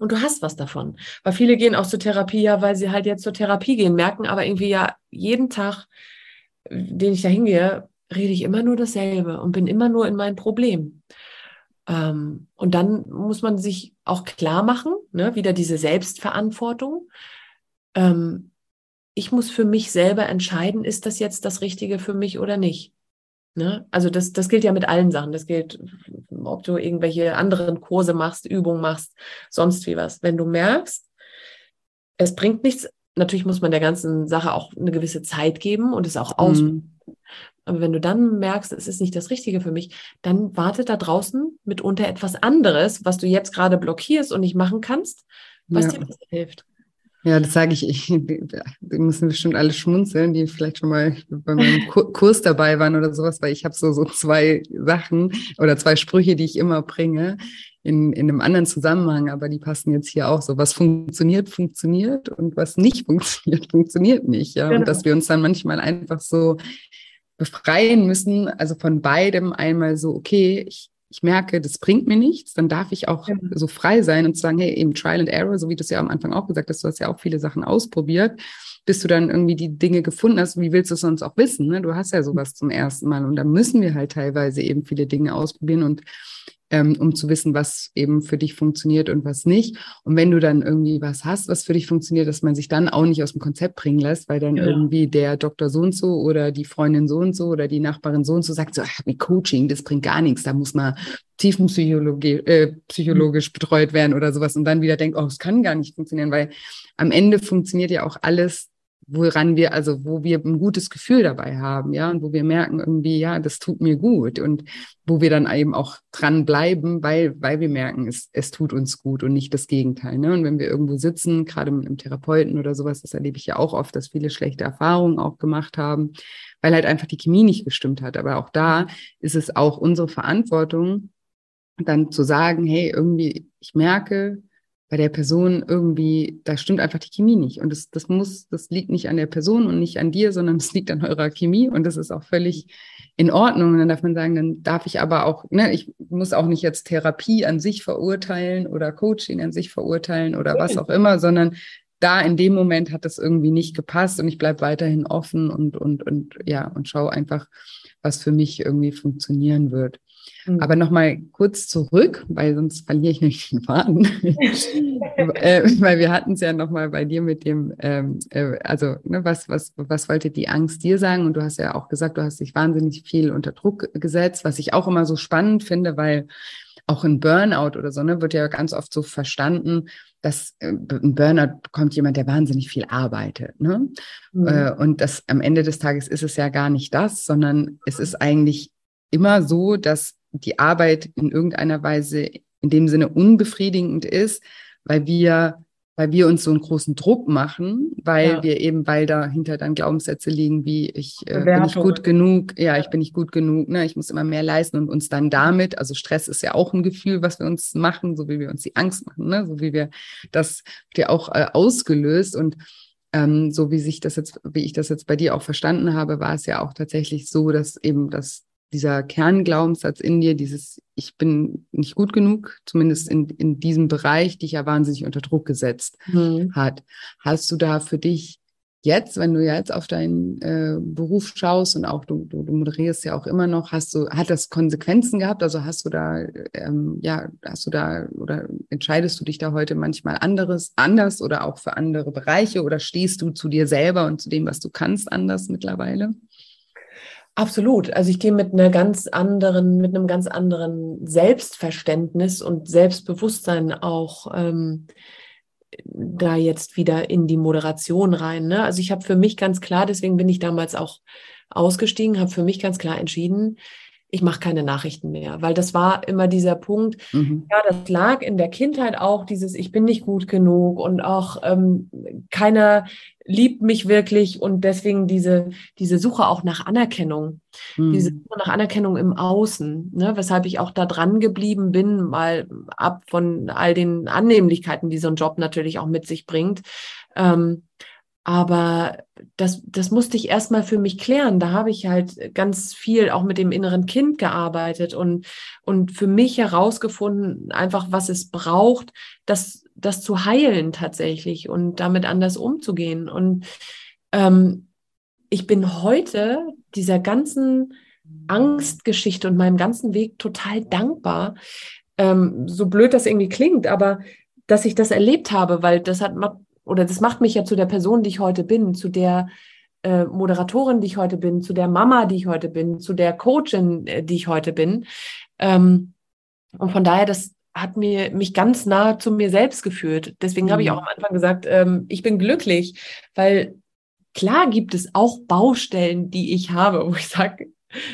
und du hast was davon. Weil viele gehen auch zur Therapie, ja, weil sie halt jetzt zur Therapie gehen, merken aber irgendwie ja jeden Tag, den ich da hingehe, rede ich immer nur dasselbe und bin immer nur in meinem Problem. Ähm, und dann muss man sich auch klar machen, ne, wieder diese Selbstverantwortung. Ähm, ich muss für mich selber entscheiden, ist das jetzt das Richtige für mich oder nicht. Ne? Also das, das gilt ja mit allen Sachen. Das gilt, ob du irgendwelche anderen Kurse machst, Übungen machst, sonst wie was. Wenn du merkst, es bringt nichts, natürlich muss man der ganzen Sache auch eine gewisse Zeit geben und es auch ausprobieren. Mhm. Aber wenn du dann merkst, es ist nicht das Richtige für mich, dann wartet da draußen mitunter etwas anderes, was du jetzt gerade blockierst und nicht machen kannst, was ja. dir hilft. Ja, das sage ich, ich, die müssen bestimmt alle schmunzeln, die vielleicht schon mal bei meinem Kurs dabei waren oder sowas, weil ich habe so, so zwei Sachen oder zwei Sprüche, die ich immer bringe in, in einem anderen Zusammenhang, aber die passen jetzt hier auch so. Was funktioniert, funktioniert und was nicht funktioniert, funktioniert nicht. Ja, genau. und dass wir uns dann manchmal einfach so befreien müssen, also von beidem einmal so, okay, ich ich merke, das bringt mir nichts, dann darf ich auch ja. so frei sein und sagen, hey, eben Trial and Error, so wie du es ja am Anfang auch gesagt hast, du hast ja auch viele Sachen ausprobiert, bis du dann irgendwie die Dinge gefunden hast. Wie willst du es sonst auch wissen? Ne? Du hast ja sowas zum ersten Mal und da müssen wir halt teilweise eben viele Dinge ausprobieren und ähm, um zu wissen, was eben für dich funktioniert und was nicht. Und wenn du dann irgendwie was hast, was für dich funktioniert, dass man sich dann auch nicht aus dem Konzept bringen lässt, weil dann ja. irgendwie der Doktor so und so oder die Freundin so und so oder die Nachbarin so und so sagt, so, ach, mit Coaching, das bringt gar nichts, da muss man tiefenpsychologisch äh, psychologisch betreut werden oder sowas und dann wieder denkt, oh, es kann gar nicht funktionieren, weil am Ende funktioniert ja auch alles woran wir, also wo wir ein gutes Gefühl dabei haben, ja, und wo wir merken irgendwie, ja, das tut mir gut und wo wir dann eben auch dran bleiben, weil, weil wir merken, es, es tut uns gut und nicht das Gegenteil. Ne? Und wenn wir irgendwo sitzen, gerade mit einem Therapeuten oder sowas, das erlebe ich ja auch oft, dass viele schlechte Erfahrungen auch gemacht haben, weil halt einfach die Chemie nicht gestimmt hat. Aber auch da ist es auch unsere Verantwortung, dann zu sagen, hey, irgendwie, ich merke, bei der Person irgendwie, da stimmt einfach die Chemie nicht. Und das, das muss, das liegt nicht an der Person und nicht an dir, sondern es liegt an eurer Chemie und das ist auch völlig in Ordnung. Und dann darf man sagen, dann darf ich aber auch, ne, ich muss auch nicht jetzt Therapie an sich verurteilen oder Coaching an sich verurteilen oder was auch immer, sondern da in dem Moment hat das irgendwie nicht gepasst und ich bleibe weiterhin offen und, und, und ja, und schaue einfach, was für mich irgendwie funktionieren wird. Mhm. Aber nochmal kurz zurück, weil sonst verliere ich nämlich den Faden. äh, weil wir hatten es ja nochmal bei dir mit dem, ähm, äh, also ne, was, was, was wollte die Angst dir sagen? Und du hast ja auch gesagt, du hast dich wahnsinnig viel unter Druck gesetzt, was ich auch immer so spannend finde, weil auch ein Burnout oder so, ne, wird ja ganz oft so verstanden, dass äh, ein Burnout bekommt jemand, der wahnsinnig viel arbeitet. Ne? Mhm. Äh, und das am Ende des Tages ist es ja gar nicht das, sondern es ist eigentlich immer so, dass die Arbeit in irgendeiner Weise in dem Sinne unbefriedigend ist, weil wir, weil wir uns so einen großen Druck machen, weil ja. wir eben, weil dahinter dann Glaubenssätze liegen, wie ich äh, bin nicht gut genug, ja, ich bin nicht gut genug, ne, ich muss immer mehr leisten und uns dann damit, also Stress ist ja auch ein Gefühl, was wir uns machen, so wie wir uns die Angst machen, ne, so wie wir das ja auch äh, ausgelöst und ähm, so wie sich das jetzt, wie ich das jetzt bei dir auch verstanden habe, war es ja auch tatsächlich so, dass eben das dieser Kernglaubenssatz in dir, dieses Ich bin nicht gut genug, zumindest in, in diesem Bereich, dich ja wahnsinnig unter Druck gesetzt mhm. hat. Hast du da für dich jetzt, wenn du jetzt auf deinen äh, Beruf schaust und auch du, du, du, moderierst ja auch immer noch, hast du, hat das Konsequenzen gehabt? Also hast du da, ähm, ja, hast du da oder entscheidest du dich da heute manchmal anderes, anders oder auch für andere Bereiche oder stehst du zu dir selber und zu dem, was du kannst, anders mittlerweile? Absolut. Also ich gehe mit einer ganz anderen, mit einem ganz anderen Selbstverständnis und Selbstbewusstsein auch ähm, da jetzt wieder in die Moderation rein. Ne? Also ich habe für mich ganz klar, deswegen bin ich damals auch ausgestiegen, habe für mich ganz klar entschieden, ich mache keine Nachrichten mehr, weil das war immer dieser Punkt. Mhm. Ja, das lag in der Kindheit auch dieses, ich bin nicht gut genug und auch ähm, keiner liebt mich wirklich und deswegen diese, diese Suche auch nach Anerkennung, mhm. diese Suche nach Anerkennung im Außen, ne, weshalb ich auch da dran geblieben bin, mal ab von all den Annehmlichkeiten, die so ein Job natürlich auch mit sich bringt. Ähm, aber das, das musste ich erstmal für mich klären. Da habe ich halt ganz viel auch mit dem inneren Kind gearbeitet und, und für mich herausgefunden, einfach was es braucht, das, das zu heilen tatsächlich und damit anders umzugehen. Und ähm, ich bin heute dieser ganzen Angstgeschichte und meinem ganzen Weg total dankbar. Ähm, so blöd das irgendwie klingt, aber dass ich das erlebt habe, weil das hat oder das macht mich ja zu der Person, die ich heute bin, zu der äh, Moderatorin, die ich heute bin, zu der Mama, die ich heute bin, zu der Coachin, äh, die ich heute bin. Ähm, und von daher, das hat mir mich ganz nah zu mir selbst geführt. Deswegen mhm. habe ich auch am Anfang gesagt, ähm, ich bin glücklich, weil klar gibt es auch Baustellen, die ich habe, wo ich sage,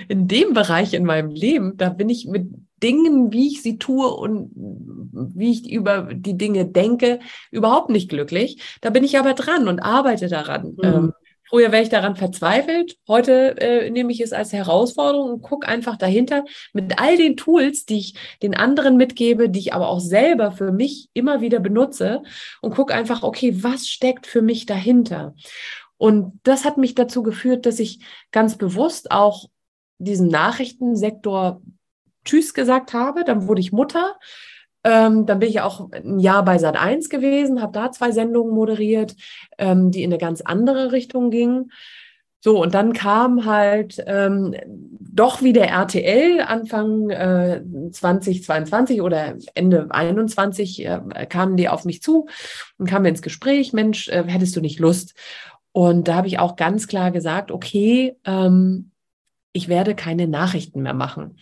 in dem Bereich in meinem Leben, da bin ich mit Dingen, wie ich sie tue und wie ich über die Dinge denke, überhaupt nicht glücklich. Da bin ich aber dran und arbeite daran. Mhm. Ähm, früher wäre ich daran verzweifelt. Heute äh, nehme ich es als Herausforderung und gucke einfach dahinter mit all den Tools, die ich den anderen mitgebe, die ich aber auch selber für mich immer wieder benutze und gucke einfach, okay, was steckt für mich dahinter? Und das hat mich dazu geführt, dass ich ganz bewusst auch diesen Nachrichtensektor Tschüss gesagt habe. Dann wurde ich Mutter. Ähm, dann bin ich auch ein Jahr bei Sat 1 gewesen, habe da zwei Sendungen moderiert, ähm, die in eine ganz andere Richtung gingen. So, und dann kam halt ähm, doch wieder RTL Anfang äh, 2022 oder Ende 21 äh, kamen die auf mich zu und kamen ins Gespräch, Mensch, äh, hättest du nicht Lust? Und da habe ich auch ganz klar gesagt, okay, ähm, ich werde keine Nachrichten mehr machen.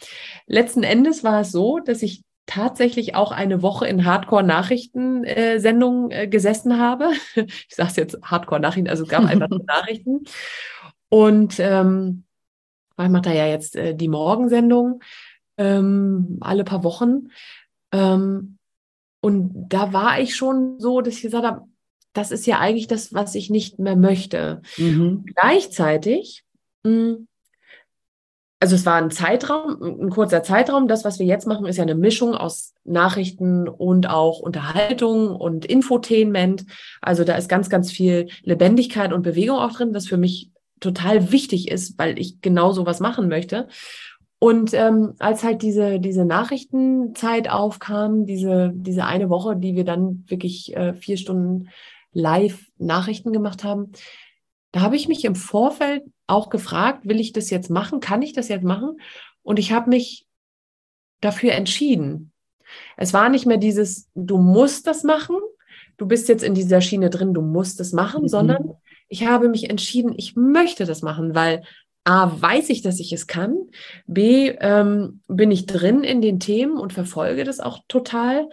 Letzten Endes war es so, dass ich tatsächlich auch eine Woche in Hardcore-Nachrichtensendungen äh, gesessen habe. Ich sage es jetzt Hardcore-Nachrichten, also es gab einfach Nachrichten. Und ähm, ich mache da ja jetzt äh, die Morgensendung ähm, alle paar Wochen. Ähm, und da war ich schon so, dass ich gesagt habe, das ist ja eigentlich das, was ich nicht mehr möchte. Mhm. Gleichzeitig mh, hm, also es war ein Zeitraum, ein kurzer Zeitraum. Das, was wir jetzt machen, ist ja eine Mischung aus Nachrichten und auch Unterhaltung und Infotainment. Also da ist ganz, ganz viel Lebendigkeit und Bewegung auch drin, was für mich total wichtig ist, weil ich genau sowas machen möchte. Und ähm, als halt diese, diese Nachrichtenzeit aufkam, diese, diese eine Woche, die wir dann wirklich äh, vier Stunden live Nachrichten gemacht haben, da habe ich mich im Vorfeld auch gefragt, will ich das jetzt machen? Kann ich das jetzt machen? Und ich habe mich dafür entschieden. Es war nicht mehr dieses, du musst das machen, du bist jetzt in dieser Schiene drin, du musst es machen, mhm. sondern ich habe mich entschieden, ich möchte das machen, weil A, weiß ich, dass ich es kann, B, ähm, bin ich drin in den Themen und verfolge das auch total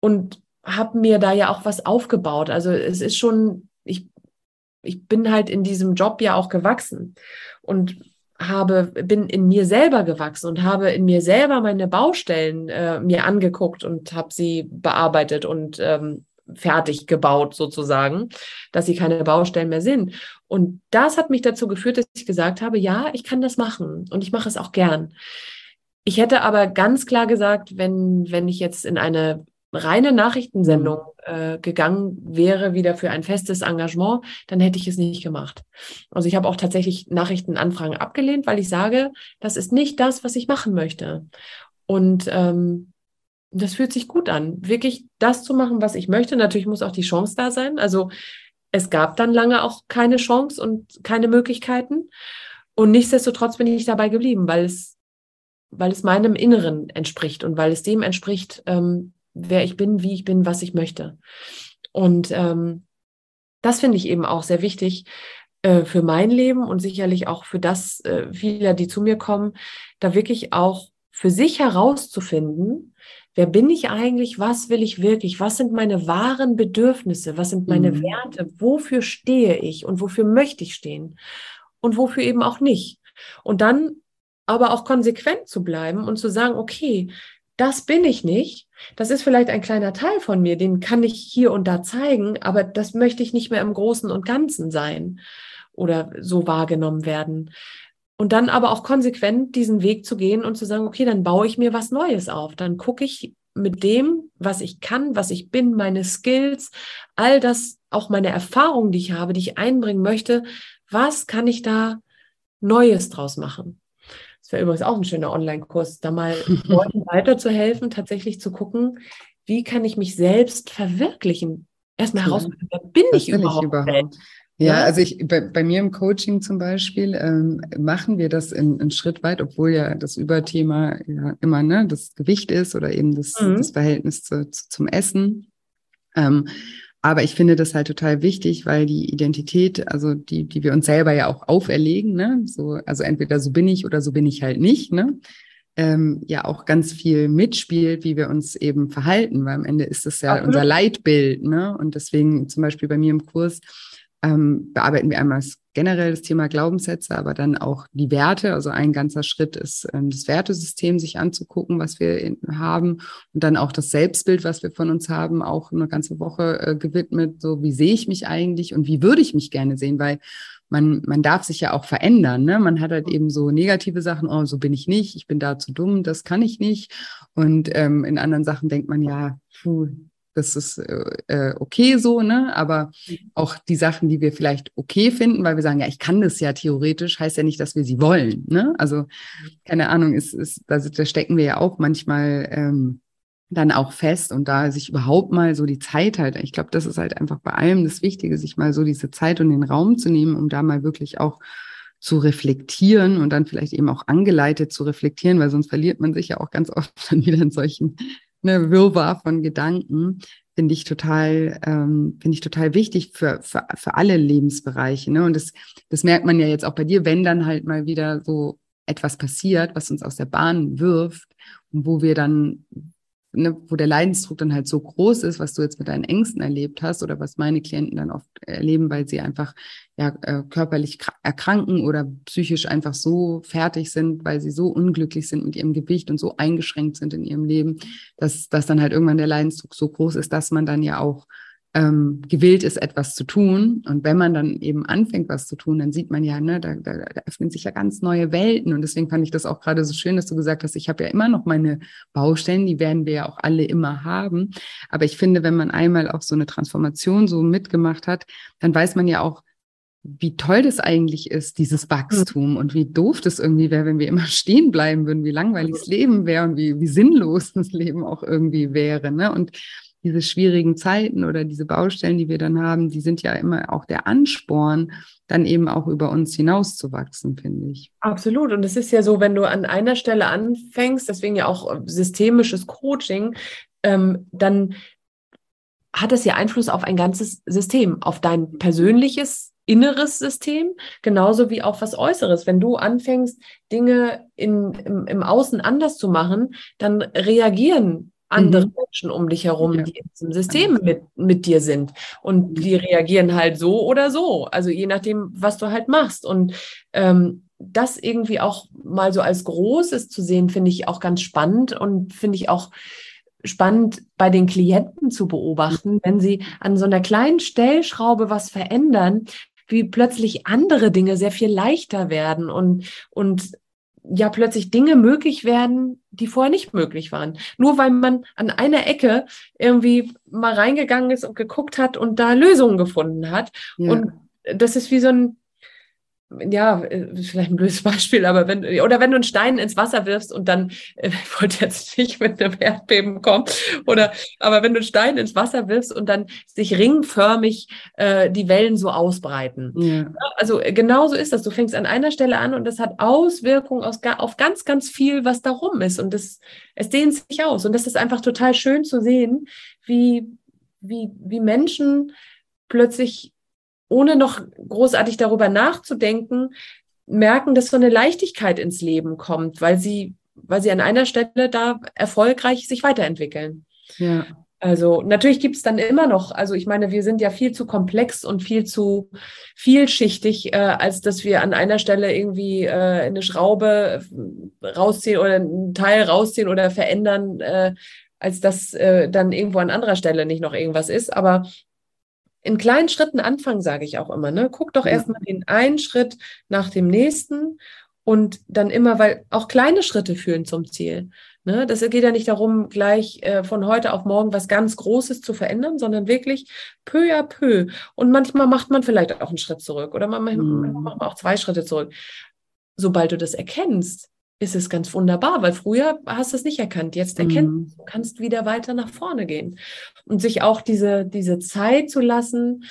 und habe mir da ja auch was aufgebaut. Also es ist schon, ich bin halt in diesem Job ja auch gewachsen und habe, bin in mir selber gewachsen und habe in mir selber meine Baustellen äh, mir angeguckt und habe sie bearbeitet und ähm, fertig gebaut sozusagen, dass sie keine Baustellen mehr sind. Und das hat mich dazu geführt, dass ich gesagt habe, ja, ich kann das machen und ich mache es auch gern. Ich hätte aber ganz klar gesagt, wenn, wenn ich jetzt in eine reine Nachrichtensendung mhm. äh, gegangen wäre, wieder für ein festes Engagement, dann hätte ich es nicht gemacht. Also ich habe auch tatsächlich Nachrichtenanfragen abgelehnt, weil ich sage, das ist nicht das, was ich machen möchte. Und ähm, das fühlt sich gut an, wirklich das zu machen, was ich möchte. Natürlich muss auch die Chance da sein. Also es gab dann lange auch keine Chance und keine Möglichkeiten. Und nichtsdestotrotz bin ich dabei geblieben, weil es, weil es meinem Inneren entspricht und weil es dem entspricht, ähm, wer ich bin, wie ich bin, was ich möchte. Und ähm, das finde ich eben auch sehr wichtig äh, für mein Leben und sicherlich auch für das äh, vieler, die zu mir kommen, da wirklich auch für sich herauszufinden, wer bin ich eigentlich, was will ich wirklich, was sind meine wahren Bedürfnisse, was sind meine mhm. Werte, wofür stehe ich und wofür möchte ich stehen und wofür eben auch nicht. Und dann aber auch konsequent zu bleiben und zu sagen, okay, das bin ich nicht. Das ist vielleicht ein kleiner Teil von mir, den kann ich hier und da zeigen, aber das möchte ich nicht mehr im Großen und Ganzen sein oder so wahrgenommen werden. Und dann aber auch konsequent diesen Weg zu gehen und zu sagen, okay, dann baue ich mir was Neues auf. Dann gucke ich mit dem, was ich kann, was ich bin, meine Skills, all das, auch meine Erfahrungen, die ich habe, die ich einbringen möchte, was kann ich da Neues draus machen? Das wäre übrigens auch ein schöner Online-Kurs, da mal Leuten weiterzuhelfen, tatsächlich zu gucken, wie kann ich mich selbst verwirklichen? Erstmal herausfinden, wer bin ich überhaupt? Ich überhaupt? Ja, ja, also ich bei, bei mir im Coaching zum Beispiel ähm, machen wir das in, in Schritt weit, obwohl ja das Überthema ja immer ne, das Gewicht ist oder eben das, mhm. das Verhältnis zu, zu, zum Essen. Ähm, aber ich finde das halt total wichtig, weil die Identität, also die, die wir uns selber ja auch auferlegen, ne, so, also entweder so bin ich oder so bin ich halt nicht, ne, ähm, ja auch ganz viel mitspielt, wie wir uns eben verhalten, weil am Ende ist das ja Absolut. unser Leitbild, ne, und deswegen zum Beispiel bei mir im Kurs ähm, bearbeiten wir einmal generell das Thema Glaubenssätze, aber dann auch die Werte. Also ein ganzer Schritt ist ähm, das Wertesystem sich anzugucken, was wir in, haben und dann auch das Selbstbild, was wir von uns haben, auch eine ganze Woche äh, gewidmet. So wie sehe ich mich eigentlich und wie würde ich mich gerne sehen, weil man, man darf sich ja auch verändern. Ne? Man hat halt eben so negative Sachen, oh, so bin ich nicht, ich bin da zu dumm, das kann ich nicht. Und ähm, in anderen Sachen denkt man, ja, puh, das ist äh, äh, okay so, ne? Aber mhm. auch die Sachen, die wir vielleicht okay finden, weil wir sagen, ja, ich kann das ja theoretisch, heißt ja nicht, dass wir sie wollen, ne? Also mhm. keine Ahnung, ist, ist, da, da stecken wir ja auch manchmal ähm, dann auch fest und da sich überhaupt mal so die Zeit halt, ich glaube, das ist halt einfach bei allem das Wichtige, sich mal so diese Zeit und den Raum zu nehmen, um da mal wirklich auch zu reflektieren und dann vielleicht eben auch angeleitet zu reflektieren, weil sonst verliert man sich ja auch ganz oft dann wieder in solchen ne, Wirrwarr von Gedanken, finde ich total, ähm, finde ich total wichtig für, für, für alle Lebensbereiche. Ne? Und das, das merkt man ja jetzt auch bei dir, wenn dann halt mal wieder so etwas passiert, was uns aus der Bahn wirft und wo wir dann ne, wo der Leidensdruck dann halt so groß ist, was du jetzt mit deinen Ängsten erlebt hast oder was meine Klienten dann oft erleben, weil sie einfach ja äh, körperlich erkranken oder psychisch einfach so fertig sind, weil sie so unglücklich sind mit ihrem Gewicht und so eingeschränkt sind in ihrem Leben, dass, dass dann halt irgendwann der Leidensdruck so groß ist, dass man dann ja auch ähm, gewillt ist, etwas zu tun. Und wenn man dann eben anfängt, was zu tun, dann sieht man ja, ne, da, da, da öffnen sich ja ganz neue Welten. Und deswegen fand ich das auch gerade so schön, dass du gesagt hast, ich habe ja immer noch meine Baustellen, die werden wir ja auch alle immer haben. Aber ich finde, wenn man einmal auch so eine Transformation so mitgemacht hat, dann weiß man ja auch, wie toll das eigentlich ist, dieses Wachstum und wie doof das irgendwie wäre, wenn wir immer stehen bleiben würden, wie langweilig das Leben wäre und wie, wie sinnlos das Leben auch irgendwie wäre. Ne? Und diese schwierigen Zeiten oder diese Baustellen, die wir dann haben, die sind ja immer auch der Ansporn, dann eben auch über uns hinauszuwachsen, finde ich. Absolut. Und es ist ja so, wenn du an einer Stelle anfängst, deswegen ja auch systemisches Coaching, ähm, dann hat es ja Einfluss auf ein ganzes System, auf dein persönliches inneres System, genauso wie auch was Äußeres. Wenn du anfängst, Dinge in, im, im Außen anders zu machen, dann reagieren andere mhm. Menschen um dich herum, ja. die in diesem System mit, mit dir sind. Und mhm. die reagieren halt so oder so. Also je nachdem, was du halt machst. Und ähm, das irgendwie auch mal so als Großes zu sehen, finde ich auch ganz spannend und finde ich auch spannend bei den Klienten zu beobachten, wenn sie an so einer kleinen Stellschraube was verändern, wie plötzlich andere Dinge sehr viel leichter werden und, und ja plötzlich Dinge möglich werden, die vorher nicht möglich waren. Nur weil man an einer Ecke irgendwie mal reingegangen ist und geguckt hat und da Lösungen gefunden hat. Ja. Und das ist wie so ein, ja, äh, vielleicht ein blödes Beispiel, aber wenn, oder wenn du einen Stein ins Wasser wirfst und dann, äh, ich wollte jetzt nicht mit einem Erdbeben kommen, oder, aber wenn du einen Stein ins Wasser wirfst und dann sich ringförmig äh, die Wellen so ausbreiten. Ja. Also äh, genauso ist das. Du fängst an einer Stelle an und das hat Auswirkungen aus, auf ganz, ganz viel, was darum ist. Und das, es dehnt sich aus. Und das ist einfach total schön zu sehen, wie, wie, wie Menschen plötzlich ohne noch großartig darüber nachzudenken, merken, dass so eine Leichtigkeit ins Leben kommt, weil sie, weil sie an einer Stelle da erfolgreich sich weiterentwickeln. Ja. Also natürlich gibt es dann immer noch, also ich meine, wir sind ja viel zu komplex und viel zu vielschichtig, äh, als dass wir an einer Stelle irgendwie äh, eine Schraube rausziehen oder ein Teil rausziehen oder verändern, äh, als dass äh, dann irgendwo an anderer Stelle nicht noch irgendwas ist. Aber in kleinen Schritten anfangen, sage ich auch immer. Ne? Guck doch ja. erstmal den einen Schritt nach dem nächsten und dann immer, weil auch kleine Schritte führen zum Ziel. Ne? Das geht ja nicht darum, gleich äh, von heute auf morgen was ganz Großes zu verändern, sondern wirklich peu à peu. Und manchmal macht man vielleicht auch einen Schritt zurück oder man, mhm. macht auch zwei Schritte zurück. Sobald du das erkennst, ist es ganz wunderbar, weil früher hast du es nicht erkannt. Jetzt erkennst mhm. du, kannst wieder weiter nach vorne gehen und sich auch diese, diese Zeit zu lassen,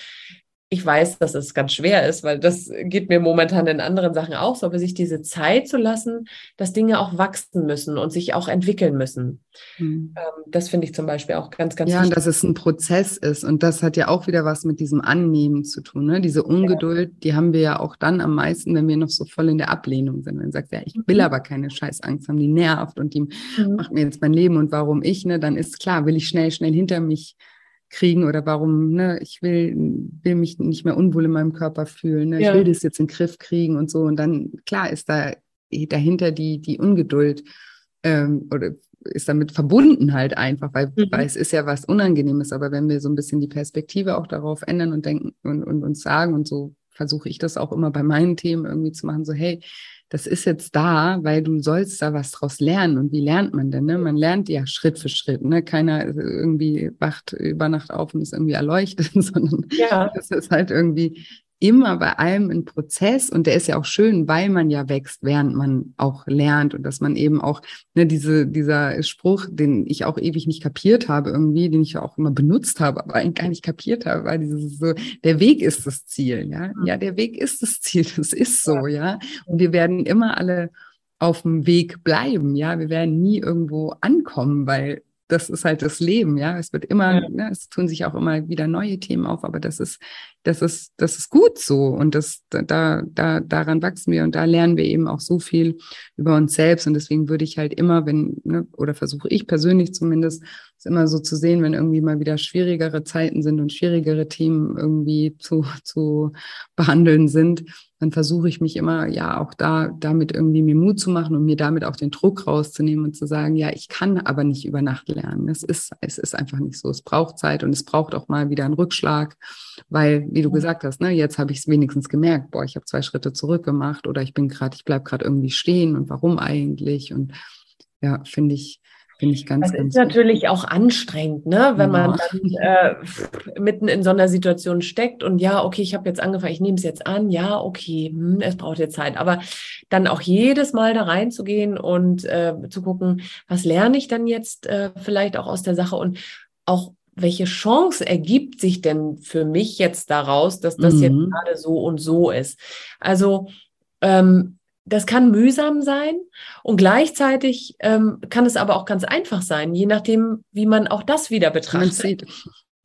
ich weiß, dass es ganz schwer ist, weil das geht mir momentan in anderen Sachen auch so, aber sich diese Zeit zu lassen, dass Dinge auch wachsen müssen und sich auch entwickeln müssen. Mhm. Das finde ich zum Beispiel auch ganz, ganz ja, wichtig. Ja, dass es ein Prozess ist und das hat ja auch wieder was mit diesem Annehmen zu tun. Ne? Diese Ungeduld, ja. die haben wir ja auch dann am meisten, wenn wir noch so voll in der Ablehnung sind. Wenn man sagt, ja, ich will mhm. aber keine Scheißangst haben, die nervt und die mhm. macht mir jetzt mein Leben und warum ich, ne, dann ist klar, will ich schnell, schnell hinter mich kriegen oder warum, ne, ich will, will mich nicht mehr unwohl in meinem Körper fühlen, ne? Ja. ich will das jetzt in den Griff kriegen und so. Und dann, klar, ist da dahinter die, die Ungeduld ähm, oder ist damit verbunden halt einfach, weil, mhm. weil es ist ja was Unangenehmes. Aber wenn wir so ein bisschen die Perspektive auch darauf ändern und denken und, und uns sagen und so versuche ich das auch immer bei meinen Themen irgendwie zu machen, so hey, das ist jetzt da, weil du sollst da was draus lernen. Und wie lernt man denn? Ne? Man lernt ja Schritt für Schritt. Ne? Keiner irgendwie wacht über Nacht auf und ist irgendwie erleuchtet, sondern ja. das ist halt irgendwie immer bei allem ein Prozess und der ist ja auch schön, weil man ja wächst, während man auch lernt und dass man eben auch, ne, diese, dieser Spruch, den ich auch ewig nicht kapiert habe irgendwie, den ich auch immer benutzt habe, aber eigentlich gar nicht kapiert habe, weil dieses so, der Weg ist das Ziel, ja. Mhm. Ja, der Weg ist das Ziel, das ist so, ja. Und wir werden immer alle auf dem Weg bleiben, ja. Wir werden nie irgendwo ankommen, weil das ist halt das Leben, ja. Es wird immer, ja. ne, es tun sich auch immer wieder neue Themen auf, aber das ist, das ist, das ist gut so und das, da, da, daran wachsen wir und da lernen wir eben auch so viel über uns selbst und deswegen würde ich halt immer, wenn, ne, oder versuche ich persönlich zumindest, es immer so zu sehen, wenn irgendwie mal wieder schwierigere Zeiten sind und schwierigere Themen irgendwie zu, zu behandeln sind, dann versuche ich mich immer ja auch da damit irgendwie mir Mut zu machen und mir damit auch den Druck rauszunehmen und zu sagen, ja, ich kann aber nicht über Nacht lernen. Es ist, es ist einfach nicht so. Es braucht Zeit und es braucht auch mal wieder einen Rückschlag, weil, wie du gesagt hast, ne, jetzt habe ich es wenigstens gemerkt, boah, ich habe zwei Schritte zurück gemacht oder ich bin gerade, ich bleibe gerade irgendwie stehen und warum eigentlich? Und ja, finde ich, Finde ich ganz, das ganz ist natürlich auch anstrengend, ne? wenn ja. man dann äh, mitten in so einer Situation steckt und ja, okay, ich habe jetzt angefangen, ich nehme es jetzt an, ja, okay, hm, es braucht jetzt Zeit. Aber dann auch jedes Mal da reinzugehen und äh, zu gucken, was lerne ich dann jetzt äh, vielleicht auch aus der Sache und auch welche Chance ergibt sich denn für mich jetzt daraus, dass das mhm. jetzt gerade so und so ist? Also ähm, das kann mühsam sein und gleichzeitig ähm, kann es aber auch ganz einfach sein, je nachdem, wie man auch das wieder betrachtet.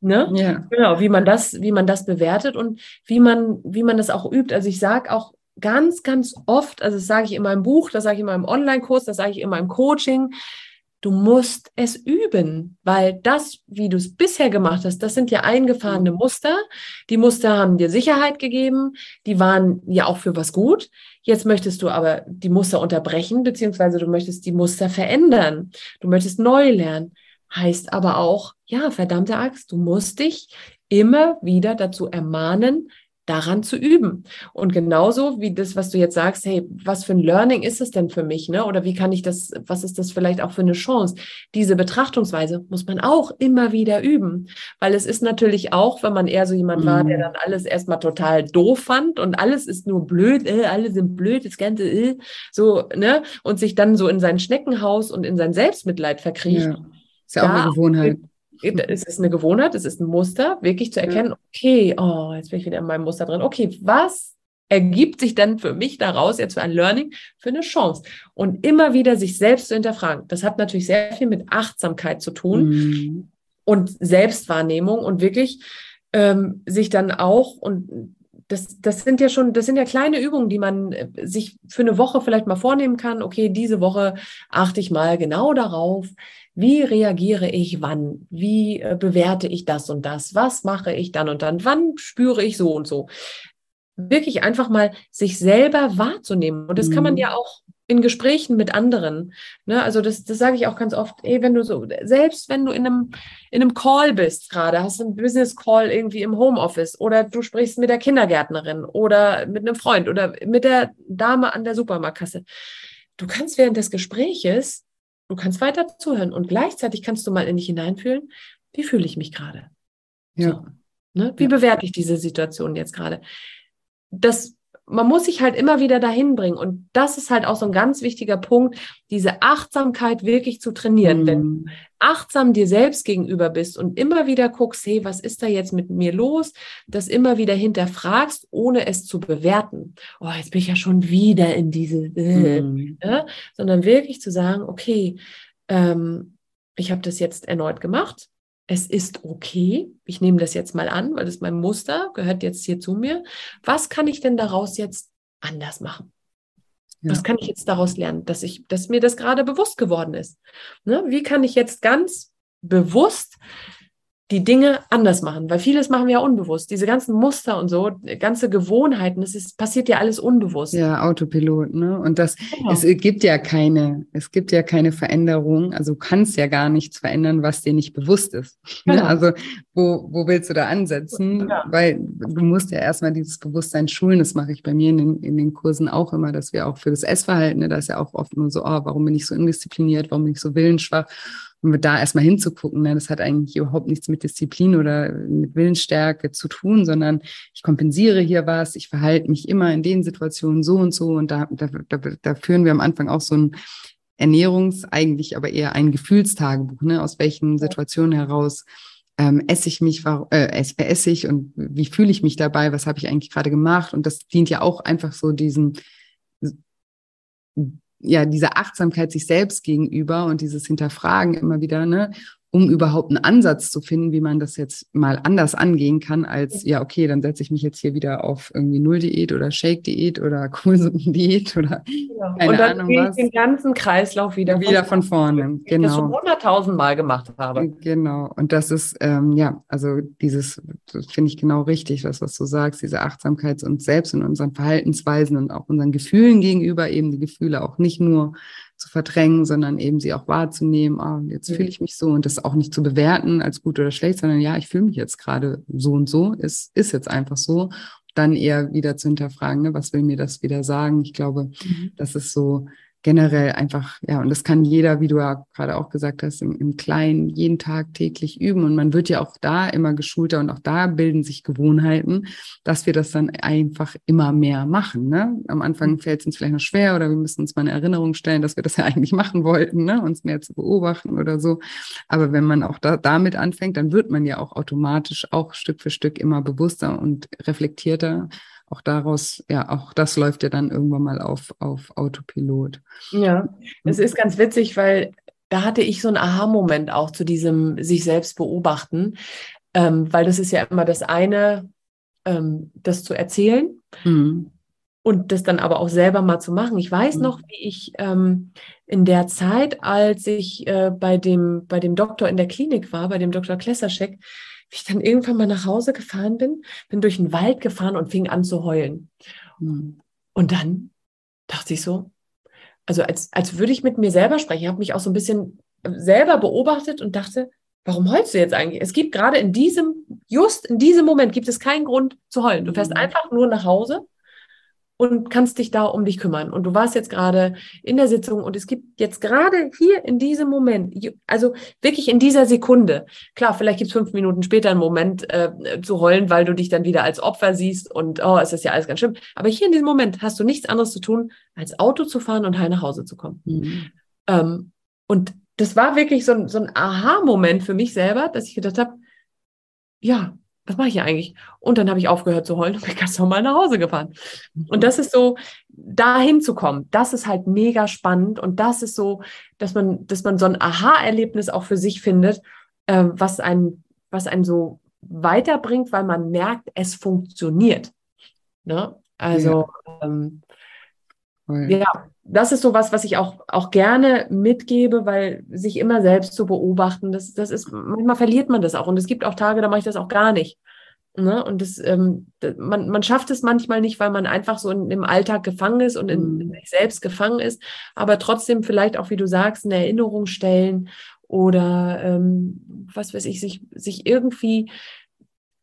Ne? Ja. Genau, wie man das, wie man das bewertet und wie man, wie man das auch übt. Also ich sage auch ganz, ganz oft, also das sage ich in meinem Buch, das sage ich in meinem Online-Kurs, das sage ich in meinem Coaching, Du musst es üben, weil das, wie du es bisher gemacht hast, das sind ja eingefahrene mhm. Muster. Die Muster haben dir Sicherheit gegeben, die waren ja auch für was gut. Jetzt möchtest du aber die Muster unterbrechen, beziehungsweise du möchtest die Muster verändern. Du möchtest neu lernen. Heißt aber auch, ja, verdammte Axt, du musst dich immer wieder dazu ermahnen, daran zu üben. Und genauso wie das, was du jetzt sagst, hey, was für ein Learning ist es denn für mich, ne? Oder wie kann ich das, was ist das vielleicht auch für eine Chance? Diese Betrachtungsweise muss man auch immer wieder üben, weil es ist natürlich auch, wenn man eher so jemand war, der mhm. dann alles erstmal total doof fand und alles ist nur blöd, äh, alle sind blöd, das ganze äh, so, ne? Und sich dann so in sein Schneckenhaus und in sein Selbstmitleid verkriecht. Ja. Ist ja auch eine Gewohnheit es ist eine Gewohnheit, es ist ein Muster, wirklich zu erkennen, okay, oh, jetzt bin ich wieder in meinem Muster drin. Okay, was ergibt sich dann für mich daraus jetzt für ein Learning, für eine Chance? Und immer wieder sich selbst zu hinterfragen. Das hat natürlich sehr viel mit Achtsamkeit zu tun mhm. und Selbstwahrnehmung und wirklich ähm, sich dann auch und das, das sind ja schon, das sind ja kleine Übungen, die man äh, sich für eine Woche vielleicht mal vornehmen kann. Okay, diese Woche achte ich mal genau darauf, wie reagiere ich wann? Wie äh, bewerte ich das und das? Was mache ich dann und dann? Wann spüre ich so und so? Wirklich einfach mal sich selber wahrzunehmen. Und das kann man mhm. ja auch in Gesprächen mit anderen. Ne? Also das, das sage ich auch ganz oft, ey, wenn du so, selbst wenn du in einem, in einem Call bist gerade, hast einen Business Call irgendwie im Homeoffice oder du sprichst mit der Kindergärtnerin oder mit einem Freund oder mit der Dame an der Supermarktkasse. Du kannst während des Gespräches Du kannst weiter zuhören und gleichzeitig kannst du mal in dich hineinfühlen, wie fühle ich mich gerade? Ja. So, ne? Wie ja. bewerte ich diese Situation jetzt gerade? Das man muss sich halt immer wieder dahin bringen. Und das ist halt auch so ein ganz wichtiger Punkt, diese Achtsamkeit wirklich zu trainieren. Mhm. Wenn du achtsam dir selbst gegenüber bist und immer wieder guckst, hey, was ist da jetzt mit mir los? Das immer wieder hinterfragst, ohne es zu bewerten. Oh, jetzt bin ich ja schon wieder in diese, äh, mhm. äh, sondern wirklich zu sagen, okay, ähm, ich habe das jetzt erneut gemacht es ist okay, ich nehme das jetzt mal an, weil das mein Muster gehört jetzt hier zu mir. Was kann ich denn daraus jetzt anders machen? Ja. Was kann ich jetzt daraus lernen, dass ich, dass mir das gerade bewusst geworden ist? Ne? Wie kann ich jetzt ganz bewusst die Dinge anders machen, weil vieles machen wir ja unbewusst. Diese ganzen Muster und so, ganze Gewohnheiten, das ist, passiert ja alles unbewusst. Ja, Autopilot, ne? Und das, genau. es gibt ja keine, es gibt ja keine Veränderung. Also du kannst ja gar nichts verändern, was dir nicht bewusst ist. Ne? Genau. Also wo, wo willst du da ansetzen? Ja. Weil du musst ja erstmal dieses Bewusstsein schulen. Das mache ich bei mir in den, in den Kursen auch immer, dass wir auch für das Essverhalten, ne, da ist ja auch oft nur so, oh, warum bin ich so indiszipliniert, warum bin ich so willensschwach? Und da erstmal hinzugucken, ne, das hat eigentlich überhaupt nichts mit Disziplin oder mit Willensstärke zu tun, sondern ich kompensiere hier was, ich verhalte mich immer in den Situationen so und so. Und da, da, da, da führen wir am Anfang auch so ein Ernährungs-, eigentlich aber eher ein Gefühlstagebuch, ne, aus welchen Situationen heraus ähm, esse ich mich, äh, esse ich und wie fühle ich mich dabei, was habe ich eigentlich gerade gemacht. Und das dient ja auch einfach so diesen ja, diese Achtsamkeit sich selbst gegenüber und dieses Hinterfragen immer wieder, ne, um überhaupt einen Ansatz zu finden, wie man das jetzt mal anders angehen kann, als ja, okay, dann setze ich mich jetzt hier wieder auf irgendwie Null-Diät oder Shake-Diät oder Kohlsuppendiät oder ja. keine und dann Ahnung was. den ganzen Kreislauf wieder, wieder von vorne. Von vorne. Genau. Das schon hunderttausend Mal gemacht habe. Genau. Und das ist, ähm, ja, also dieses, finde ich genau richtig, das, was du sagst, diese Achtsamkeit uns selbst in unseren Verhaltensweisen und auch unseren Gefühlen gegenüber, eben die Gefühle auch nicht nur zu verdrängen, sondern eben sie auch wahrzunehmen, ah, jetzt fühle ich mich so und das auch nicht zu bewerten als gut oder schlecht, sondern ja, ich fühle mich jetzt gerade so und so, ist, ist jetzt einfach so. Dann eher wieder zu hinterfragen, ne, was will mir das wieder sagen? Ich glaube, mhm. das ist so generell einfach, ja, und das kann jeder, wie du ja gerade auch gesagt hast, im, im Kleinen jeden Tag täglich üben. Und man wird ja auch da immer geschulter und auch da bilden sich Gewohnheiten, dass wir das dann einfach immer mehr machen. Ne? Am Anfang mhm. fällt es uns vielleicht noch schwer oder wir müssen uns mal eine Erinnerung stellen, dass wir das ja eigentlich machen wollten, ne? uns mehr zu beobachten oder so. Aber wenn man auch da, damit anfängt, dann wird man ja auch automatisch auch Stück für Stück immer bewusster und reflektierter auch daraus, ja, auch das läuft ja dann irgendwann mal auf, auf Autopilot. Ja, es ist ganz witzig, weil da hatte ich so einen Aha-Moment auch zu diesem sich selbst beobachten, ähm, weil das ist ja immer das eine, ähm, das zu erzählen mhm. und das dann aber auch selber mal zu machen. Ich weiß mhm. noch, wie ich ähm, in der Zeit, als ich äh, bei, dem, bei dem Doktor in der Klinik war, bei dem Dr. Klesserschek, wie ich dann irgendwann mal nach Hause gefahren bin, bin durch den Wald gefahren und fing an zu heulen. Mhm. Und dann dachte ich so, also als, als würde ich mit mir selber sprechen. Ich habe mich auch so ein bisschen selber beobachtet und dachte, warum heulst du jetzt eigentlich? Es gibt gerade in diesem, just in diesem Moment gibt es keinen Grund zu heulen. Du fährst mhm. einfach nur nach Hause und kannst dich da um dich kümmern. Und du warst jetzt gerade in der Sitzung und es gibt jetzt gerade hier in diesem Moment, also wirklich in dieser Sekunde, klar, vielleicht gibt es fünf Minuten später einen Moment äh, zu heulen, weil du dich dann wieder als Opfer siehst und oh, es ist ja alles ganz schlimm. Aber hier in diesem Moment hast du nichts anderes zu tun, als Auto zu fahren und heil nach Hause zu kommen. Mhm. Ähm, und das war wirklich so ein, so ein Aha-Moment für mich selber, dass ich gedacht habe, ja, was mache ich hier eigentlich? Und dann habe ich aufgehört zu heulen und bin ganz normal nach Hause gefahren. Und das ist so, da hinzukommen, das ist halt mega spannend und das ist so, dass man, dass man so ein Aha-Erlebnis auch für sich findet, äh, was einen, was einen so weiterbringt, weil man merkt, es funktioniert. Ne? Also ja. Ähm, ja, das ist so was, was ich auch, auch gerne mitgebe, weil sich immer selbst zu beobachten, das, das ist, manchmal verliert man das auch. Und es gibt auch Tage, da mache ich das auch gar nicht. Ne? Und das, ähm, man, man schafft es manchmal nicht, weil man einfach so in, im Alltag gefangen ist und in, in mhm. sich selbst gefangen ist, aber trotzdem vielleicht auch, wie du sagst, eine Erinnerung stellen oder ähm, was weiß ich, sich, sich irgendwie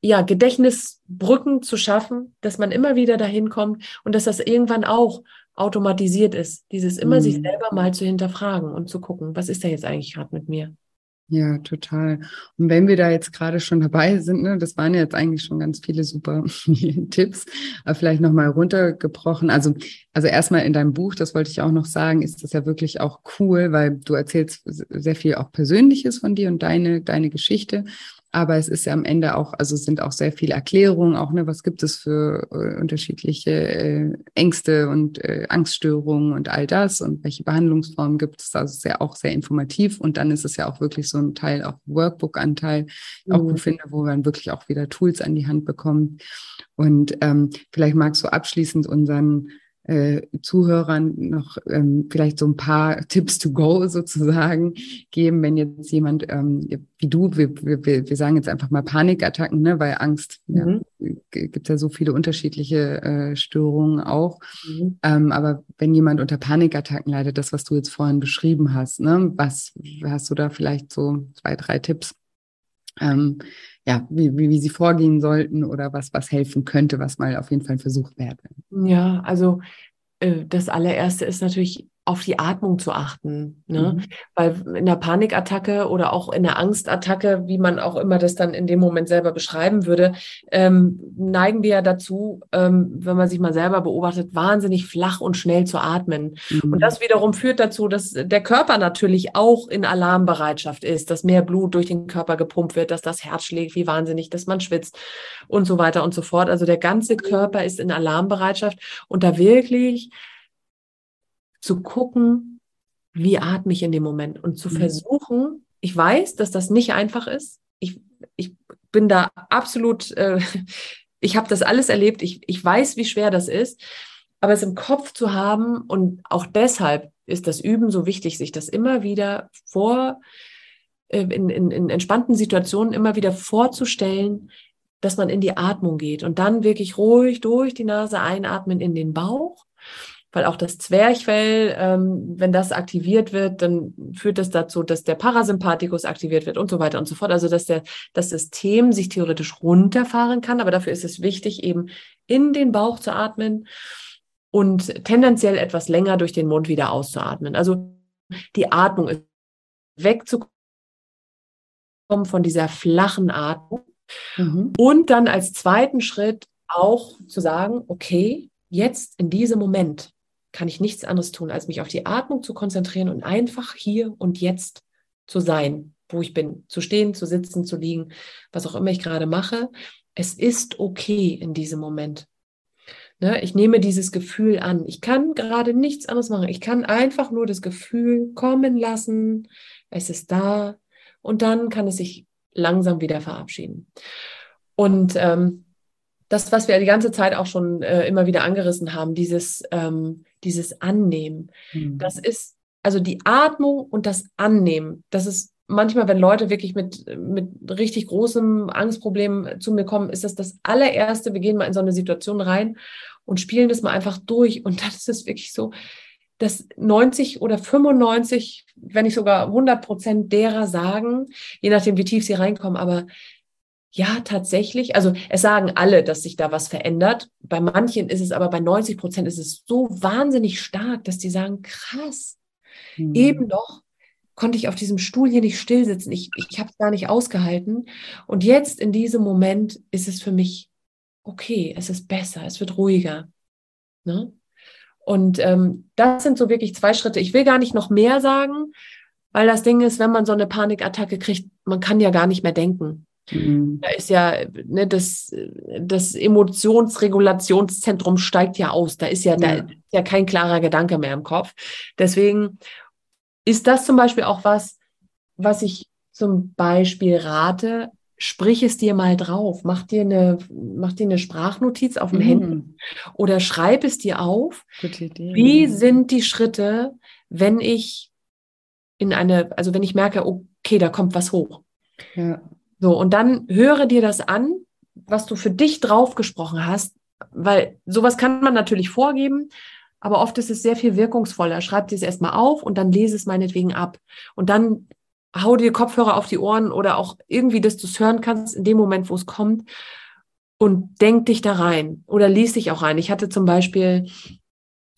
ja, Gedächtnisbrücken zu schaffen, dass man immer wieder dahin kommt und dass das irgendwann auch automatisiert ist. Dieses immer mhm. sich selber mal zu hinterfragen und zu gucken, was ist da jetzt eigentlich gerade mit mir? Ja, total. Und wenn wir da jetzt gerade schon dabei sind, ne, das waren jetzt eigentlich schon ganz viele super Tipps, aber vielleicht nochmal runtergebrochen. Also, also erstmal in deinem Buch, das wollte ich auch noch sagen, ist das ja wirklich auch cool, weil du erzählst sehr viel auch Persönliches von dir und deine, deine Geschichte. Aber es ist ja am Ende auch, also sind auch sehr viele Erklärungen, auch, ne, was gibt es für äh, unterschiedliche äh, Ängste und äh, Angststörungen und all das und welche Behandlungsformen gibt es. Also ist ja auch sehr informativ. Und dann ist es ja auch wirklich so ein Teil, auch Workbook-Anteil, mhm. auch gut finde, wo man wirklich auch wieder Tools an die Hand bekommt. Und ähm, vielleicht magst du abschließend unseren äh, Zuhörern noch ähm, vielleicht so ein paar Tipps to go sozusagen geben, wenn jetzt jemand ähm, wie du, wir, wir, wir sagen jetzt einfach mal Panikattacken, ne, weil Angst, mhm. ja, gibt ja so viele unterschiedliche äh, Störungen auch. Mhm. Ähm, aber wenn jemand unter Panikattacken leidet, das, was du jetzt vorhin beschrieben hast, ne, was hast du da vielleicht so zwei, drei Tipps? Ähm, ja, wie, wie, wie sie vorgehen sollten oder was, was helfen könnte, was mal auf jeden Fall versucht werden. Ja, also äh, das allererste ist natürlich auf die Atmung zu achten. Ne? Mhm. Weil in der Panikattacke oder auch in der Angstattacke, wie man auch immer das dann in dem Moment selber beschreiben würde, ähm, neigen wir ja dazu, ähm, wenn man sich mal selber beobachtet, wahnsinnig flach und schnell zu atmen. Mhm. Und das wiederum führt dazu, dass der Körper natürlich auch in Alarmbereitschaft ist, dass mehr Blut durch den Körper gepumpt wird, dass das Herz schlägt wie wahnsinnig, dass man schwitzt und so weiter und so fort. Also der ganze Körper ist in Alarmbereitschaft und da wirklich zu gucken, wie atme ich in dem Moment und zu mhm. versuchen, ich weiß, dass das nicht einfach ist. Ich, ich bin da absolut, äh, ich habe das alles erlebt. Ich, ich weiß, wie schwer das ist. Aber es im Kopf zu haben und auch deshalb ist das Üben so wichtig, sich das immer wieder vor, äh, in, in, in entspannten Situationen immer wieder vorzustellen, dass man in die Atmung geht und dann wirklich ruhig durch die Nase einatmen in den Bauch weil auch das Zwerchfell, ähm, wenn das aktiviert wird, dann führt das dazu, dass der Parasympathikus aktiviert wird und so weiter und so fort. Also dass der, das System sich theoretisch runterfahren kann, aber dafür ist es wichtig, eben in den Bauch zu atmen und tendenziell etwas länger durch den Mund wieder auszuatmen. Also die Atmung ist wegzukommen von dieser flachen Atmung mhm. und dann als zweiten Schritt auch zu sagen, okay, jetzt in diesem Moment kann ich nichts anderes tun, als mich auf die Atmung zu konzentrieren und einfach hier und jetzt zu sein, wo ich bin, zu stehen, zu sitzen, zu liegen, was auch immer ich gerade mache. Es ist okay in diesem Moment. Ne, ich nehme dieses Gefühl an. Ich kann gerade nichts anderes machen. Ich kann einfach nur das Gefühl kommen lassen. Es ist da. Und dann kann es sich langsam wieder verabschieden. Und ähm, das, was wir die ganze Zeit auch schon äh, immer wieder angerissen haben, dieses, ähm, dieses Annehmen, mhm. das ist, also die Atmung und das Annehmen, das ist manchmal, wenn Leute wirklich mit, mit richtig großem Angstproblem zu mir kommen, ist das das allererste, wir gehen mal in so eine Situation rein und spielen das mal einfach durch und dann ist es wirklich so, dass 90 oder 95, wenn nicht sogar 100 Prozent derer sagen, je nachdem, wie tief sie reinkommen, aber ja, tatsächlich. Also es sagen alle, dass sich da was verändert. Bei manchen ist es aber bei 90 Prozent ist es so wahnsinnig stark, dass die sagen, krass, hm. eben noch konnte ich auf diesem Stuhl hier nicht still sitzen. Ich, ich habe es gar nicht ausgehalten. Und jetzt in diesem Moment ist es für mich okay, es ist besser, es wird ruhiger. Ne? Und ähm, das sind so wirklich zwei Schritte. Ich will gar nicht noch mehr sagen, weil das Ding ist, wenn man so eine Panikattacke kriegt, man kann ja gar nicht mehr denken. Mhm. Da ist ja, ne, das, das Emotionsregulationszentrum steigt ja aus. Da ist ja, ja. da ist ja kein klarer Gedanke mehr im Kopf. Deswegen ist das zum Beispiel auch was, was ich zum Beispiel rate, sprich es dir mal drauf, mach dir eine, mach dir eine Sprachnotiz auf dem mhm. Handy oder schreib es dir auf. Wie sind die Schritte, wenn ich in eine, also wenn ich merke, okay, da kommt was hoch. Ja. So, und dann höre dir das an, was du für dich drauf gesprochen hast, weil sowas kann man natürlich vorgeben, aber oft ist es sehr viel wirkungsvoller. Schreib dir es erstmal auf und dann lese es meinetwegen ab. Und dann hau dir Kopfhörer auf die Ohren oder auch irgendwie, dass du es hören kannst in dem Moment, wo es kommt und denk dich da rein oder lies dich auch rein. Ich hatte zum Beispiel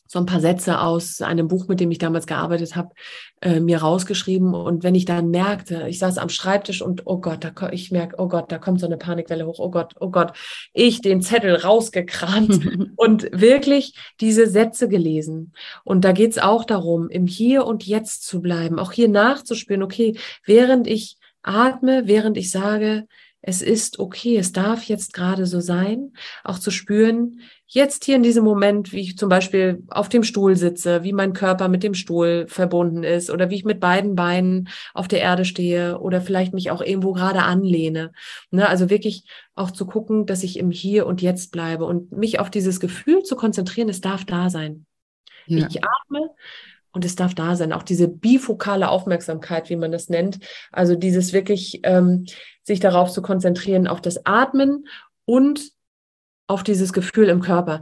so ein paar Sätze aus einem Buch, mit dem ich damals gearbeitet habe, äh, mir rausgeschrieben. Und wenn ich dann merkte, ich saß am Schreibtisch und oh Gott, da, ich merke, oh Gott, da kommt so eine Panikwelle hoch, oh Gott, oh Gott, ich den Zettel rausgekramt und wirklich diese Sätze gelesen. Und da geht's auch darum, im Hier und Jetzt zu bleiben, auch hier nachzuspüren, okay, während ich atme, während ich sage, es ist okay, es darf jetzt gerade so sein, auch zu spüren, jetzt hier in diesem Moment, wie ich zum Beispiel auf dem Stuhl sitze, wie mein Körper mit dem Stuhl verbunden ist oder wie ich mit beiden Beinen auf der Erde stehe oder vielleicht mich auch irgendwo gerade anlehne. Ne, also wirklich auch zu gucken, dass ich im Hier und Jetzt bleibe und mich auf dieses Gefühl zu konzentrieren, es darf da sein. Ja. Ich atme, und es darf da sein. Auch diese bifokale Aufmerksamkeit, wie man das nennt. Also dieses wirklich ähm, sich darauf zu konzentrieren, auf das Atmen und auf dieses Gefühl im Körper.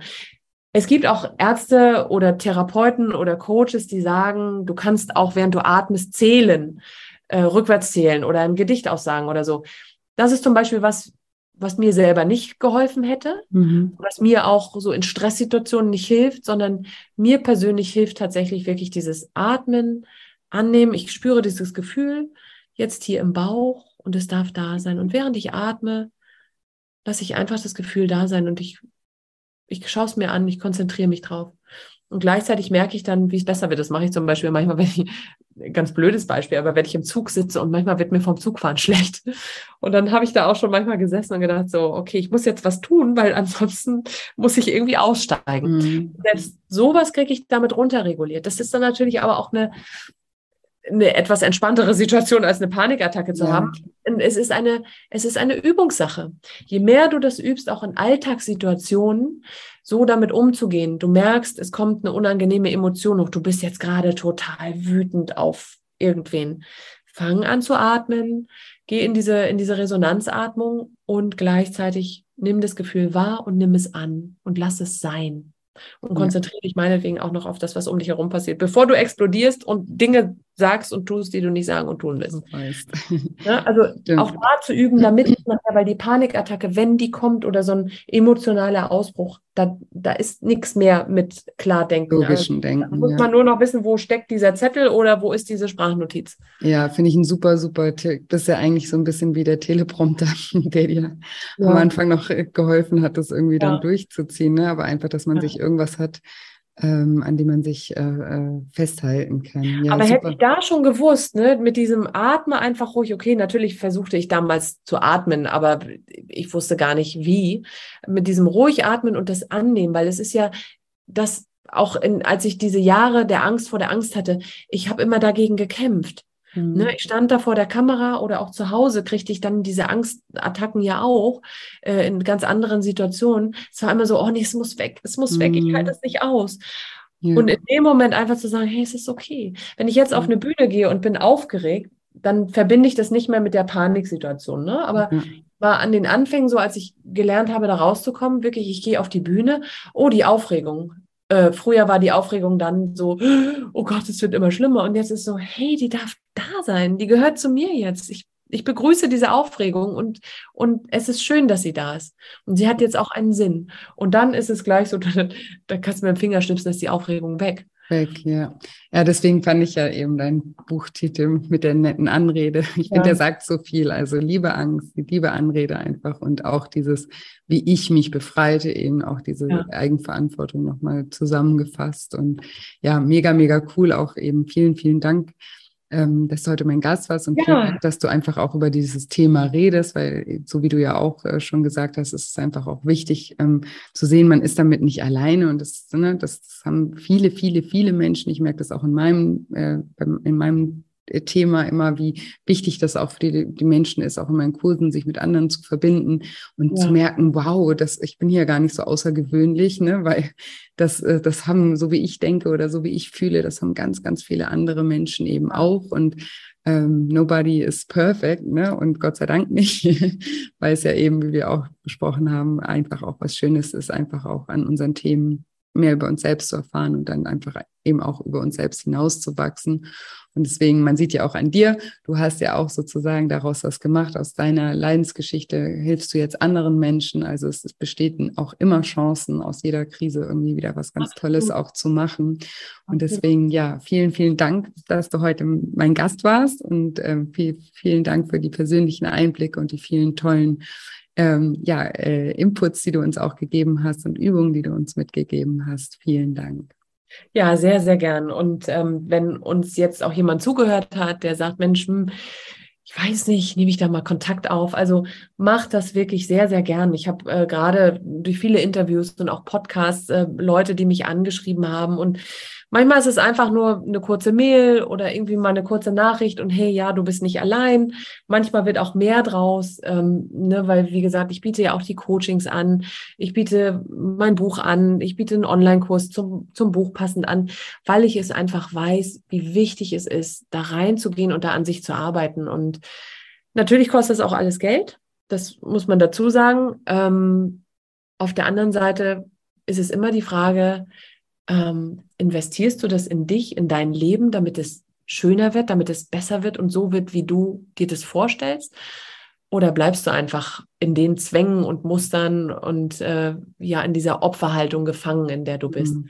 Es gibt auch Ärzte oder Therapeuten oder Coaches, die sagen, du kannst auch während du atmest zählen, äh, rückwärts zählen oder ein Gedicht aussagen oder so. Das ist zum Beispiel was, was mir selber nicht geholfen hätte, mhm. was mir auch so in Stresssituationen nicht hilft, sondern mir persönlich hilft tatsächlich wirklich dieses Atmen, annehmen. Ich spüre dieses Gefühl jetzt hier im Bauch und es darf da sein. Und während ich atme, lasse ich einfach das Gefühl da sein und ich, ich schaue es mir an, ich konzentriere mich drauf. Und gleichzeitig merke ich dann, wie es besser wird. Das mache ich zum Beispiel manchmal, wenn ich, ganz blödes Beispiel, aber wenn ich im Zug sitze und manchmal wird mir vom Zugfahren schlecht. Und dann habe ich da auch schon manchmal gesessen und gedacht, so, okay, ich muss jetzt was tun, weil ansonsten muss ich irgendwie aussteigen. Mhm. Selbst sowas kriege ich damit runterreguliert. Das ist dann natürlich aber auch eine, eine etwas entspanntere Situation als eine Panikattacke zu ja. haben. Es ist eine, es ist eine Übungssache. Je mehr du das übst, auch in Alltagssituationen, so damit umzugehen. Du merkst, es kommt eine unangenehme Emotion hoch. Du bist jetzt gerade total wütend auf irgendwen. Fang an zu atmen, geh in diese, in diese Resonanzatmung und gleichzeitig nimm das Gefühl wahr und nimm es an und lass es sein und konzentriere dich meinetwegen auch noch auf das, was um dich herum passiert, bevor du explodierst und Dinge sagst und tust, die du nicht sagen und tun willst. Ja, also Stimmt. auch da zu üben, damit man ja, weil die Panikattacke, wenn die kommt oder so ein emotionaler Ausbruch, da, da ist nichts mehr mit Klardenken. Logischen also, Denken. Da muss ja. man nur noch wissen, wo steckt dieser Zettel oder wo ist diese Sprachnotiz. Ja, finde ich ein super, super Tipp. Das ist ja eigentlich so ein bisschen wie der Teleprompter, der dir ja. am Anfang noch geholfen hat, das irgendwie dann durchzuziehen. Ne? Aber einfach, dass man sich irgendwas hat, ähm, an die man sich äh, äh, festhalten kann. Ja, Aber super. hätte ich da schon gewusst, ne, mit diesem Atme einfach ruhig, okay, natürlich versuchte ich damals zu atmen, aber ich wusste gar nicht wie. Mit diesem ruhig atmen und das annehmen, weil es ist ja das auch in, als ich diese Jahre der Angst vor der Angst hatte, ich habe immer dagegen gekämpft. Mhm. Ne, ich stand da vor der Kamera oder auch zu Hause kriegte ich dann diese Angstattacken ja auch äh, in ganz anderen Situationen. Es war immer so, oh nee, es muss weg, es muss mhm. weg, ich halte das nicht aus. Ja. Und in dem Moment einfach zu sagen, hey, es ist okay. Wenn ich jetzt auf eine Bühne gehe und bin aufgeregt, dann verbinde ich das nicht mehr mit der Paniksituation. Ne? Aber ja. war an den Anfängen so, als ich gelernt habe, da rauszukommen, wirklich, ich gehe auf die Bühne, oh, die Aufregung. Äh, früher war die Aufregung dann so, oh Gott, es wird immer schlimmer. Und jetzt ist so, hey, die darf da sein, die gehört zu mir jetzt. Ich, ich begrüße diese Aufregung und, und es ist schön, dass sie da ist. Und sie hat jetzt auch einen Sinn. Und dann ist es gleich so, da, da kannst du mit dem Finger schnipsen, ist die Aufregung weg. Weg, ja. Ja, deswegen fand ich ja eben deinen Buchtitel mit der netten Anrede. Ich ja. finde, der sagt so viel. Also liebe Angst, die liebe Anrede einfach und auch dieses, wie ich mich befreite, eben auch diese ja. Eigenverantwortung nochmal zusammengefasst. Und ja, mega, mega cool. Auch eben vielen, vielen Dank ähm, dass du heute mein Gast warst und ja. Dank, dass du einfach auch über dieses Thema redest, weil so wie du ja auch äh, schon gesagt hast, ist es einfach auch wichtig ähm, zu sehen, man ist damit nicht alleine und das, ne, das haben viele, viele, viele Menschen. Ich merke das auch in meinem, äh, in meinem Thema immer, wie wichtig das auch für die, die Menschen ist, auch in meinen Kursen, sich mit anderen zu verbinden und ja. zu merken, wow, das, ich bin hier gar nicht so außergewöhnlich, ne, weil das, äh, das haben, so wie ich denke oder so wie ich fühle, das haben ganz, ganz viele andere Menschen eben auch und ähm, nobody is perfect, ne? Und Gott sei Dank nicht, weil es ja eben, wie wir auch besprochen haben, einfach auch was Schönes ist, einfach auch an unseren Themen mehr über uns selbst zu erfahren und dann einfach eben auch über uns selbst hinauszuwachsen. Und deswegen, man sieht ja auch an dir, du hast ja auch sozusagen daraus was gemacht, aus deiner Leidensgeschichte hilfst du jetzt anderen Menschen. Also es bestehen auch immer Chancen, aus jeder Krise irgendwie wieder was ganz Tolles auch zu machen. Und deswegen, ja, vielen, vielen Dank, dass du heute mein Gast warst und äh, viel, vielen Dank für die persönlichen Einblicke und die vielen tollen ähm, ja, äh, Inputs, die du uns auch gegeben hast und Übungen, die du uns mitgegeben hast. Vielen Dank. Ja, sehr, sehr gern. Und ähm, wenn uns jetzt auch jemand zugehört hat, der sagt, Mensch, hm, ich weiß nicht, nehme ich da mal Kontakt auf. Also mach das wirklich sehr, sehr gern. Ich habe äh, gerade durch viele Interviews und auch Podcasts äh, Leute, die mich angeschrieben haben und Manchmal ist es einfach nur eine kurze Mail oder irgendwie mal eine kurze Nachricht und hey, ja, du bist nicht allein. Manchmal wird auch mehr draus, ähm, ne, weil wie gesagt, ich biete ja auch die Coachings an, ich biete mein Buch an, ich biete einen Online-Kurs zum, zum Buch passend an, weil ich es einfach weiß, wie wichtig es ist, da reinzugehen und da an sich zu arbeiten. Und natürlich kostet es auch alles Geld, das muss man dazu sagen. Ähm, auf der anderen Seite ist es immer die Frage, ähm, investierst du das in dich, in dein Leben, damit es schöner wird, damit es besser wird und so wird, wie du dir das vorstellst? Oder bleibst du einfach in den Zwängen und Mustern und äh, ja in dieser Opferhaltung gefangen, in der du bist? Mhm.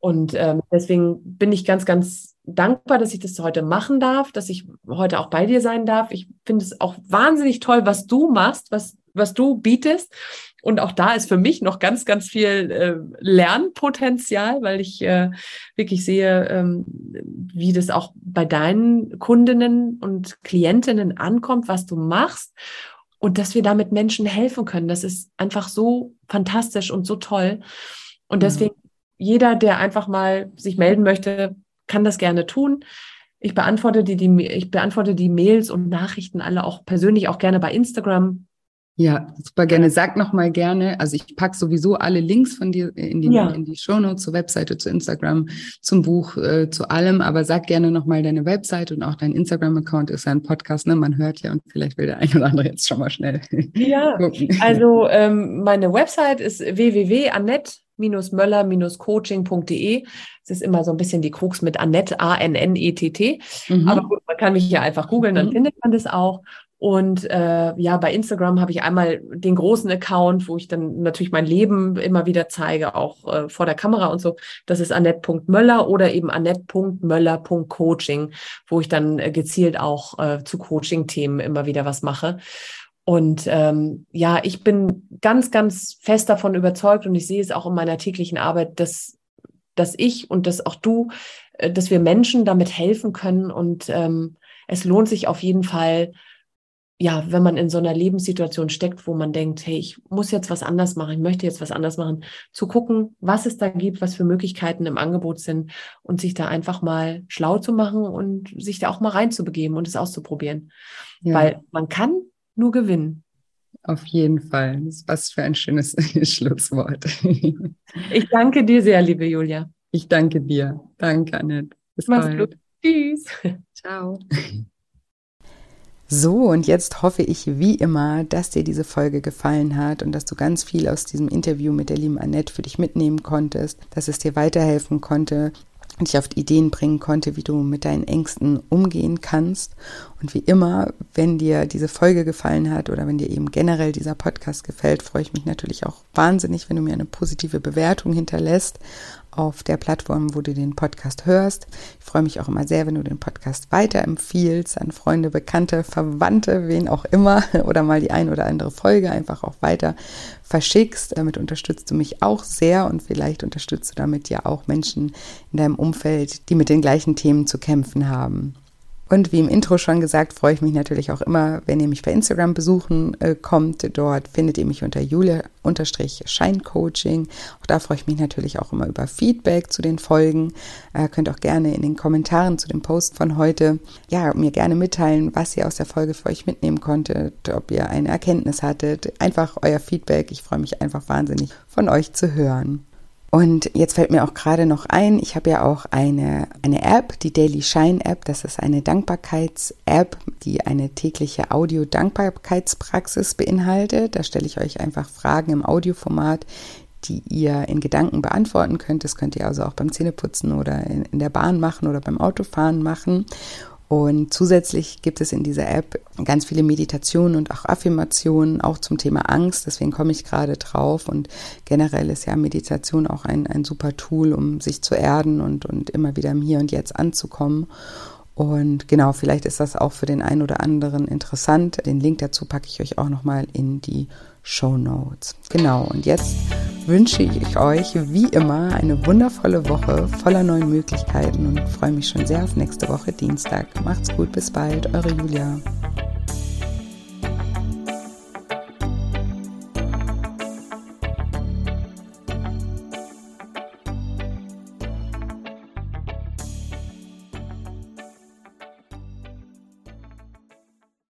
Und ähm, deswegen bin ich ganz, ganz dankbar, dass ich das heute machen darf, dass ich heute auch bei dir sein darf. Ich finde es auch wahnsinnig toll, was du machst, was, was du bietest. Und auch da ist für mich noch ganz, ganz viel äh, Lernpotenzial, weil ich äh, wirklich sehe, ähm, wie das auch bei deinen Kundinnen und Klientinnen ankommt, was du machst und dass wir damit Menschen helfen können. Das ist einfach so fantastisch und so toll. Und deswegen, mhm. jeder, der einfach mal sich melden möchte, kann das gerne tun. Ich beantworte die, die, ich beantworte die Mails und Nachrichten alle auch persönlich, auch gerne bei Instagram. Ja, super gerne. Sag noch mal gerne, also ich packe sowieso alle Links von dir in die, ja. in die Shownotes zur Webseite, zu Instagram, zum Buch, äh, zu allem, aber sag gerne noch mal deine Webseite und auch dein Instagram-Account ist ja ein Podcast, ne? Man hört ja und vielleicht will der ein oder andere jetzt schon mal schnell. Ja, also ähm, meine Website ist www.annette möller-coaching.de. Es ist immer so ein bisschen die Krux mit Annette, A-N-N-E-T-T. Mhm. Aber gut, man kann mich hier einfach googeln, dann mhm. findet man das auch. Und äh, ja, bei Instagram habe ich einmal den großen Account, wo ich dann natürlich mein Leben immer wieder zeige, auch äh, vor der Kamera und so. Das ist annette.möller oder eben annette.möller.coaching, wo ich dann äh, gezielt auch äh, zu Coaching-Themen immer wieder was mache. Und ähm, ja, ich bin ganz, ganz fest davon überzeugt und ich sehe es auch in meiner täglichen Arbeit, dass, dass ich und dass auch du, äh, dass wir Menschen damit helfen können. Und ähm, es lohnt sich auf jeden Fall, ja, wenn man in so einer Lebenssituation steckt, wo man denkt, hey, ich muss jetzt was anders machen, ich möchte jetzt was anders machen, zu gucken, was es da gibt, was für Möglichkeiten im Angebot sind und sich da einfach mal schlau zu machen und sich da auch mal reinzubegeben und es auszuprobieren. Ja. Weil man kann nur gewinnen. Auf jeden Fall. Was für ein schönes Schlusswort. ich danke dir sehr, liebe Julia. Ich danke dir. Danke, Annette. Bis Mach's bald. Gut. Tschüss. Ciao. So, und jetzt hoffe ich wie immer, dass dir diese Folge gefallen hat und dass du ganz viel aus diesem Interview mit der lieben Annette für dich mitnehmen konntest, dass es dir weiterhelfen konnte, und dich auf Ideen bringen konnte, wie du mit deinen Ängsten umgehen kannst. Und wie immer, wenn dir diese Folge gefallen hat oder wenn dir eben generell dieser Podcast gefällt, freue ich mich natürlich auch wahnsinnig, wenn du mir eine positive Bewertung hinterlässt auf der Plattform, wo du den Podcast hörst. Ich freue mich auch immer sehr, wenn du den Podcast weiterempfiehlst an Freunde, Bekannte, Verwandte, wen auch immer oder mal die ein oder andere Folge einfach auch weiter verschickst. Damit unterstützt du mich auch sehr und vielleicht unterstützt du damit ja auch Menschen in deinem Umfeld, die mit den gleichen Themen zu kämpfen haben. Und wie im Intro schon gesagt, freue ich mich natürlich auch immer, wenn ihr mich bei Instagram besuchen äh, kommt. Dort findet ihr mich unter julia-scheincoaching. Auch da freue ich mich natürlich auch immer über Feedback zu den Folgen. Äh, könnt auch gerne in den Kommentaren zu dem Post von heute, ja, mir gerne mitteilen, was ihr aus der Folge für euch mitnehmen konntet, ob ihr eine Erkenntnis hattet. Einfach euer Feedback. Ich freue mich einfach wahnsinnig von euch zu hören. Und jetzt fällt mir auch gerade noch ein, ich habe ja auch eine, eine App, die Daily Shine App. Das ist eine Dankbarkeits-App, die eine tägliche Audio-Dankbarkeitspraxis beinhaltet. Da stelle ich euch einfach Fragen im Audioformat, die ihr in Gedanken beantworten könnt. Das könnt ihr also auch beim Zähneputzen oder in, in der Bahn machen oder beim Autofahren machen. Und zusätzlich gibt es in dieser App ganz viele Meditationen und auch Affirmationen, auch zum Thema Angst. Deswegen komme ich gerade drauf. Und generell ist ja Meditation auch ein, ein super Tool, um sich zu erden und, und immer wieder im Hier und Jetzt anzukommen. Und genau, vielleicht ist das auch für den einen oder anderen interessant. Den Link dazu packe ich euch auch nochmal in die Show Notes. Genau, und jetzt wünsche ich euch wie immer eine wundervolle Woche voller neuen Möglichkeiten und freue mich schon sehr auf nächste Woche Dienstag. Macht's gut, bis bald, eure Julia.